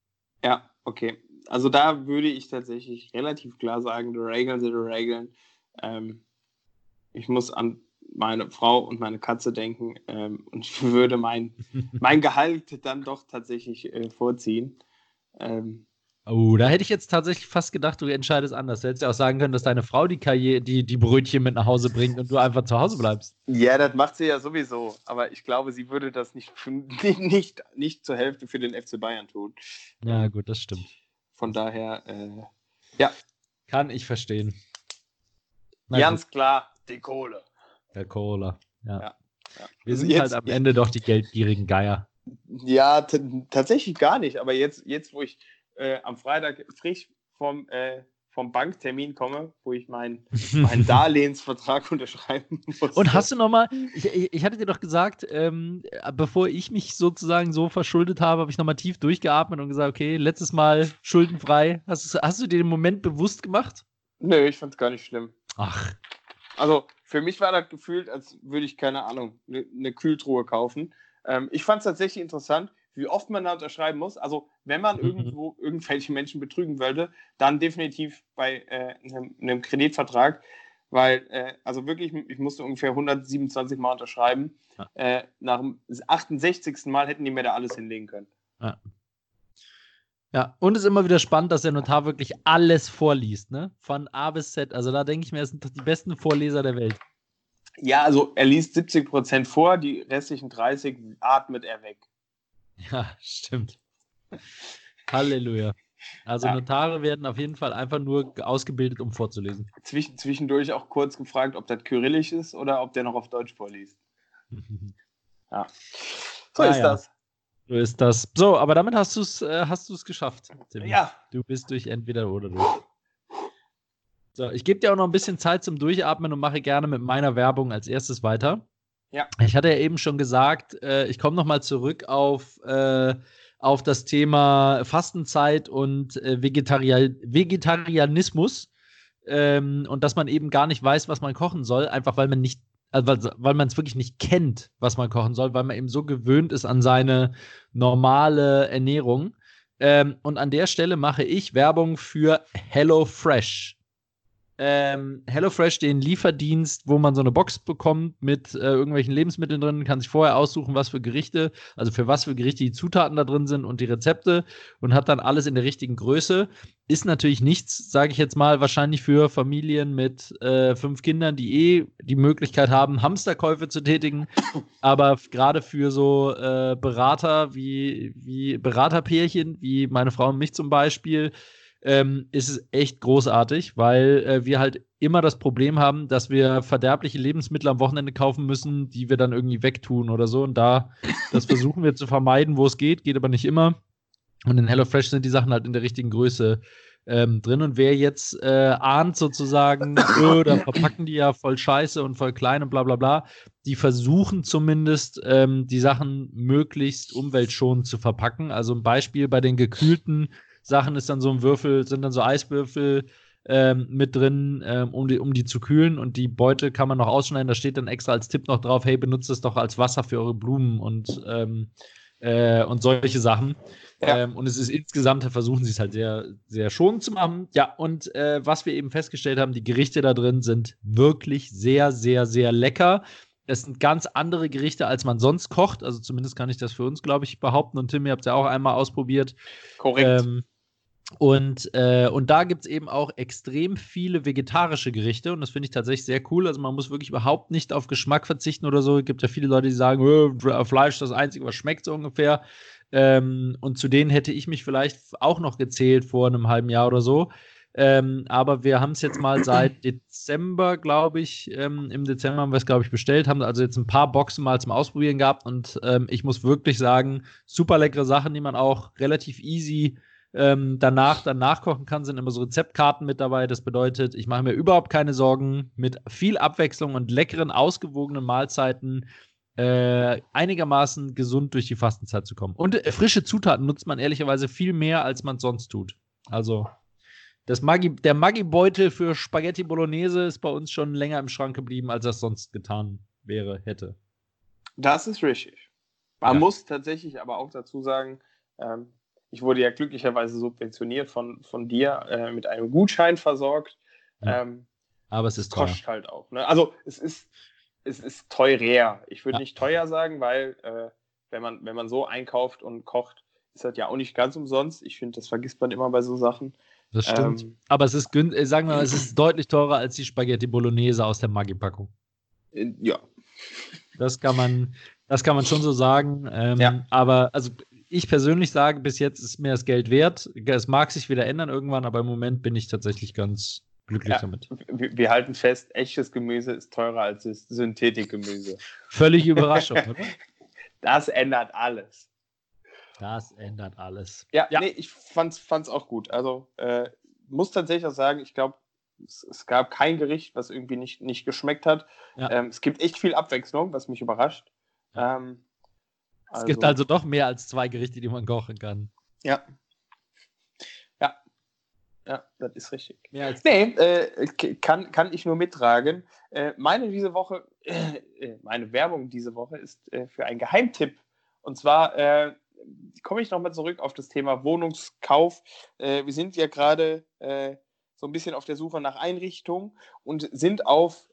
[SPEAKER 1] Ja, okay also da würde ich tatsächlich relativ klar sagen, die Regeln sind die Regeln. Ähm, ich muss an meine Frau und meine Katze denken ähm, und ich würde mein, mein Gehalt dann doch tatsächlich äh, vorziehen. Ähm,
[SPEAKER 2] oh, da hätte ich jetzt tatsächlich fast gedacht, du entscheidest anders. Du hättest ja auch sagen können, dass deine Frau die, Karriere, die, die Brötchen mit nach Hause bringt und du einfach zu Hause bleibst.
[SPEAKER 1] Ja, das macht sie ja sowieso. Aber ich glaube, sie würde das nicht, nicht, nicht, zur Hälfte für den FC Bayern tun.
[SPEAKER 2] Ja, gut, das stimmt.
[SPEAKER 1] Von daher, äh, ja.
[SPEAKER 2] Kann ich verstehen.
[SPEAKER 1] Na Ganz gut. klar, die Kohle.
[SPEAKER 2] Der Kohle, ja. ja, ja. Wir sind jetzt, halt am Ende doch die geldgierigen Geier.
[SPEAKER 1] Ja, tatsächlich gar nicht. Aber jetzt, jetzt wo ich äh, am Freitag frisch vom äh, vom Banktermin komme, wo ich meinen mein Darlehensvertrag unterschreiben muss.
[SPEAKER 2] Und hast du nochmal, ich, ich hatte dir doch gesagt, ähm, bevor ich mich sozusagen so verschuldet habe, habe ich nochmal tief durchgeatmet und gesagt, okay, letztes Mal schuldenfrei. Hast, hast du dir den Moment bewusst gemacht?
[SPEAKER 1] Nö, ich fand es gar nicht schlimm.
[SPEAKER 2] Ach.
[SPEAKER 1] Also für mich war das gefühlt, als würde ich, keine Ahnung, eine ne Kühltruhe kaufen. Ähm, ich fand es tatsächlich interessant, wie oft man da unterschreiben muss. Also, wenn man mhm. irgendwo irgendwelche Menschen betrügen wollte, dann definitiv bei äh, einem, einem, Kreditvertrag, weil, äh, also wirklich, ich musste ungefähr 127 Mal unterschreiben. Ja. Äh, nach dem 68. Mal hätten die mir da alles hinlegen können.
[SPEAKER 2] Ja. Ja, und es ist immer wieder spannend, dass der Notar wirklich alles vorliest, ne? Von A bis Z. Also da denke ich mir, er sind die besten Vorleser der Welt.
[SPEAKER 1] Ja, also er liest 70 Prozent vor, die restlichen 30 atmet er weg.
[SPEAKER 2] Ja, stimmt. Halleluja. Also ja. Notare werden auf jeden Fall einfach nur ausgebildet, um vorzulesen.
[SPEAKER 1] Zwischen, zwischendurch auch kurz gefragt, ob das Kyrillisch ist oder ob der noch auf Deutsch vorliest. ja. So ah, ist ja. das.
[SPEAKER 2] So ist das. So, aber damit hast du es äh, hast geschafft.
[SPEAKER 1] Tim. Ja.
[SPEAKER 2] Du bist durch entweder oder durch. So, ich gebe dir auch noch ein bisschen Zeit zum Durchatmen und mache gerne mit meiner Werbung als erstes weiter.
[SPEAKER 1] Ja.
[SPEAKER 2] Ich hatte ja eben schon gesagt, äh, ich komme nochmal zurück auf, äh, auf das Thema Fastenzeit und äh, Vegetaria Vegetarianismus ähm, und dass man eben gar nicht weiß, was man kochen soll, einfach weil man nicht, also weil man es wirklich nicht kennt, was man kochen soll, weil man eben so gewöhnt ist an seine normale Ernährung. Ähm, und an der Stelle mache ich Werbung für HelloFresh ähm, HelloFresh den Lieferdienst, wo man so eine Box bekommt mit äh, irgendwelchen Lebensmitteln drin, kann sich vorher aussuchen, was für Gerichte, also für was für Gerichte die Zutaten da drin sind und die Rezepte und hat dann alles in der richtigen Größe. Ist natürlich nichts, sage ich jetzt mal, wahrscheinlich für Familien mit äh, fünf Kindern, die eh die Möglichkeit haben, Hamsterkäufe zu tätigen. Aber gerade für so äh, Berater wie, wie Beraterpärchen, wie meine Frau und mich zum Beispiel, ähm, ist es echt großartig, weil äh, wir halt immer das Problem haben, dass wir verderbliche Lebensmittel am Wochenende kaufen müssen, die wir dann irgendwie wegtun oder so. Und da, das versuchen wir zu vermeiden, wo es geht, geht aber nicht immer. Und in HelloFresh sind die Sachen halt in der richtigen Größe ähm, drin. Und wer jetzt äh, ahnt sozusagen, öh, da verpacken die ja voll scheiße und voll klein und bla bla bla, die versuchen zumindest ähm, die Sachen möglichst umweltschonend zu verpacken. Also ein Beispiel bei den gekühlten Sachen ist dann so ein Würfel, sind dann so Eiswürfel ähm, mit drin, ähm, um, die, um die zu kühlen. Und die Beute kann man noch ausschneiden. Da steht dann extra als Tipp noch drauf, hey, benutzt es doch als Wasser für eure Blumen und, ähm, äh, und solche Sachen. Ja. Ähm, und es ist insgesamt, versuchen sie es halt sehr, sehr schonend zu machen. Ja, und äh, was wir eben festgestellt haben, die Gerichte da drin sind wirklich sehr, sehr, sehr lecker. Es sind ganz andere Gerichte, als man sonst kocht. Also zumindest kann ich das für uns, glaube ich, behaupten. Und Tim, ihr habt es ja auch einmal ausprobiert.
[SPEAKER 1] Korrekt.
[SPEAKER 2] Ähm, und, äh, und da gibt es eben auch extrem viele vegetarische Gerichte und das finde ich tatsächlich sehr cool. Also man muss wirklich überhaupt nicht auf Geschmack verzichten oder so. Es gibt ja viele Leute, die sagen, äh, Fleisch ist das Einzige, was schmeckt so ungefähr. Ähm, und zu denen hätte ich mich vielleicht auch noch gezählt vor einem halben Jahr oder so. Ähm, aber wir haben es jetzt mal seit Dezember, glaube ich, ähm, im Dezember haben wir es, glaube ich, bestellt, haben also jetzt ein paar Boxen mal zum Ausprobieren gehabt und ähm, ich muss wirklich sagen, super leckere Sachen, die man auch relativ easy ähm, danach dann nachkochen kann, sind immer so Rezeptkarten mit dabei. Das bedeutet, ich mache mir überhaupt keine Sorgen mit viel Abwechslung und leckeren, ausgewogenen Mahlzeiten äh, einigermaßen gesund durch die Fastenzeit zu kommen. Und äh, frische Zutaten nutzt man ehrlicherweise viel mehr, als man sonst tut. Also das Maggi, der Maggi-Beutel für Spaghetti Bolognese ist bei uns schon länger im Schrank geblieben, als das sonst getan wäre, hätte.
[SPEAKER 1] Das ist richtig. Man ja. muss tatsächlich aber auch dazu sagen, ähm, ich wurde ja glücklicherweise subventioniert von, von dir äh, mit einem Gutschein versorgt. Ja. Ähm,
[SPEAKER 2] aber es ist
[SPEAKER 1] kostet teuer. halt auch. Ne? Also es ist, es ist teurer. Ich würde ja. nicht teuer sagen, weil äh, wenn, man, wenn man so einkauft und kocht, ist das ja auch nicht ganz umsonst. Ich finde, das vergisst man immer bei so Sachen.
[SPEAKER 2] Das stimmt. Ähm, aber es ist, äh, sagen wir mal, es ist deutlich teurer als die Spaghetti Bolognese aus der Maggi-Packung.
[SPEAKER 1] Ja.
[SPEAKER 2] Das kann man, das kann man schon so sagen. Ähm, ja. Aber also ich persönlich sage, bis jetzt ist mir das Geld wert. Es mag sich wieder ändern irgendwann, aber im Moment bin ich tatsächlich ganz glücklich ja, damit.
[SPEAKER 1] Wir, wir, halten fest, echtes Gemüse ist teurer als das Synthetikgemüse.
[SPEAKER 2] Völlige Überraschung, oder?
[SPEAKER 1] Das ändert alles.
[SPEAKER 2] Das ändert alles.
[SPEAKER 1] Ja, ja. Nee, ich fand es auch gut. Also äh, muss tatsächlich auch sagen, ich glaube, es, es, gab kein Gericht, was irgendwie nicht, nicht geschmeckt hat. Ja. Ähm, es gibt echt viel Abwechslung, was mich überrascht. Ähm,
[SPEAKER 2] es also, gibt also doch mehr als zwei Gerichte, die man kochen kann.
[SPEAKER 1] Ja. Ja. Ja, das ist richtig. Mehr als nee, äh, kann, kann ich nur mittragen. Äh, meine diese Woche, äh, meine Werbung diese Woche ist äh, für einen Geheimtipp. Und zwar äh, komme ich nochmal zurück auf das Thema Wohnungskauf. Äh, wir sind ja gerade so ein bisschen auf der Suche nach Einrichtungen und sind auf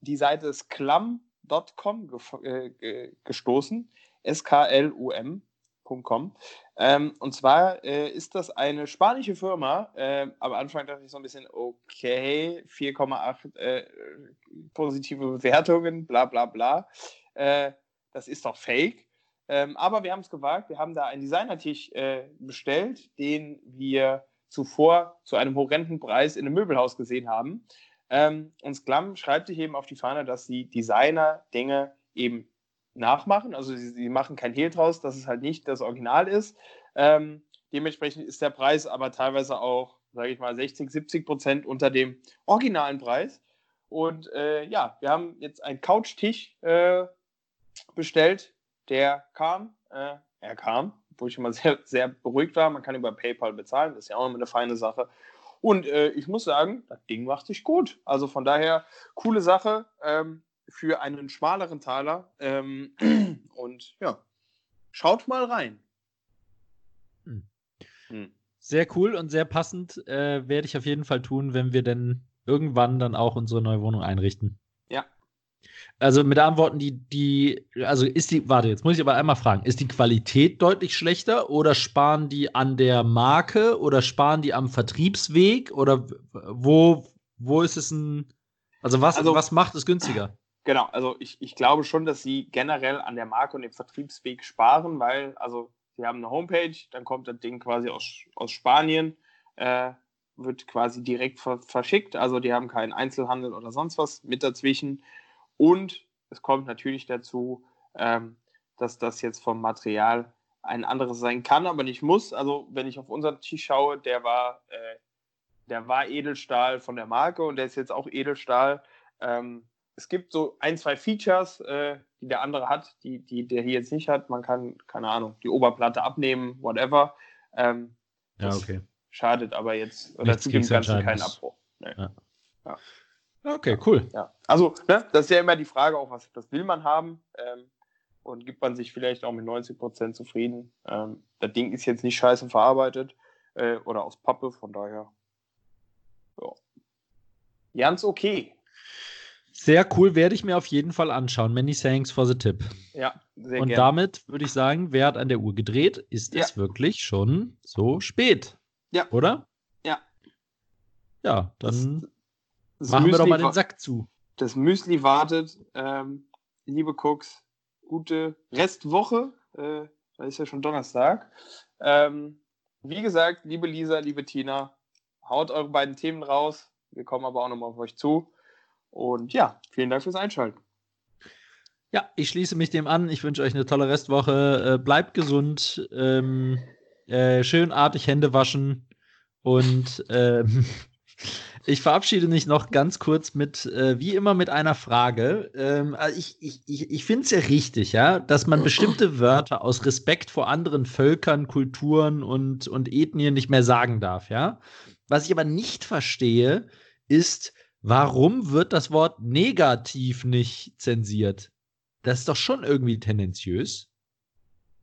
[SPEAKER 1] die Seite sklum.com gestoßen. S-K-L-U-M.com. Ähm, und zwar äh, ist das eine spanische Firma. Äh, am Anfang dachte ich so ein bisschen, okay, 4,8 äh, positive Bewertungen, bla bla bla. Äh, das ist doch fake. Ähm, aber wir haben es gewagt. Wir haben da einen Designertisch äh, bestellt, den wir zuvor zu einem horrenden Preis in einem Möbelhaus gesehen haben. Ähm, und Sklam schreibt sich eben auf die Fahne, dass sie Designer-Dinge eben nachmachen. Also sie, sie, machen kein Hehl draus, dass es halt nicht das Original ist. Ähm, dementsprechend ist der Preis aber teilweise auch, sage ich mal, 60, 70 Prozent unter dem originalen Preis. Und äh, ja, wir haben jetzt einen Couchtisch äh, bestellt, der kam, äh, er kam, wo ich immer sehr, sehr beruhigt war. Man kann über PayPal bezahlen, das ist ja auch immer eine feine Sache. Und äh, ich muss sagen, das Ding macht sich gut. Also von daher, coole Sache. Ähm, für einen schmaleren Taler. Ähm, und ja, schaut mal rein.
[SPEAKER 2] Hm. Hm. Sehr cool und sehr passend äh, werde ich auf jeden Fall tun, wenn wir denn irgendwann dann auch unsere neue Wohnung einrichten.
[SPEAKER 1] Ja.
[SPEAKER 2] Also mit Antworten, die, die, also ist die, warte, jetzt muss ich aber einmal fragen, ist die Qualität deutlich schlechter oder sparen die an der Marke oder sparen die am Vertriebsweg oder wo, wo ist es ein, also was, also, was macht es günstiger?
[SPEAKER 1] Genau, also ich, ich glaube schon, dass sie generell an der Marke und dem Vertriebsweg sparen, weil, also sie haben eine Homepage, dann kommt das Ding quasi aus, aus Spanien. Äh, wird quasi direkt ver verschickt. Also die haben keinen Einzelhandel oder sonst was mit dazwischen. Und es kommt natürlich dazu, ähm, dass das jetzt vom Material ein anderes sein kann, aber nicht muss. Also wenn ich auf unseren Tisch schaue, der war, äh, der war Edelstahl von der Marke und der ist jetzt auch Edelstahl. Ähm, es gibt so ein, zwei Features, äh, die der andere hat, die, die der hier jetzt nicht hat. Man kann, keine Ahnung, die Oberplatte abnehmen, whatever. Ähm,
[SPEAKER 2] ja, okay.
[SPEAKER 1] Schadet aber jetzt, oder zu dem Ganzen keinen Abbruch. Nee. Ja.
[SPEAKER 2] ja. Okay, cool.
[SPEAKER 1] Ja. Also, ne, das ist ja immer die Frage auch, was das will man haben ähm, und gibt man sich vielleicht auch mit 90 Prozent zufrieden. Ähm, das Ding ist jetzt nicht scheiße verarbeitet äh, oder aus Pappe, von daher. Ja. Ganz okay.
[SPEAKER 2] Sehr cool, werde ich mir auf jeden Fall anschauen. Many thanks for the tip.
[SPEAKER 1] Ja,
[SPEAKER 2] sehr Und gern. damit würde ich sagen, wer hat an der Uhr gedreht? Ist ja. es wirklich schon so spät?
[SPEAKER 1] Ja.
[SPEAKER 2] Oder?
[SPEAKER 1] Ja.
[SPEAKER 2] Ja, dann das, das machen Müsli wir doch mal den Sack zu.
[SPEAKER 1] Das Müsli wartet. Ähm, liebe Cooks, gute Restwoche. Äh, da ist ja schon Donnerstag. Ähm, wie gesagt, liebe Lisa, liebe Tina, haut eure beiden Themen raus. Wir kommen aber auch nochmal auf euch zu. Und ja, vielen Dank fürs Einschalten.
[SPEAKER 2] Ja, ich schließe mich dem an. Ich wünsche euch eine tolle Restwoche. Äh, bleibt gesund. Ähm, äh, schön Hände waschen. Und ähm, ich verabschiede mich noch ganz kurz mit, äh, wie immer, mit einer Frage. Ähm, also ich ich, ich, ich finde es ja richtig, ja, dass man bestimmte Wörter aus Respekt vor anderen Völkern, Kulturen und, und Ethnien nicht mehr sagen darf, ja. Was ich aber nicht verstehe, ist, Warum wird das Wort negativ nicht zensiert? Das ist doch schon irgendwie tendenziös.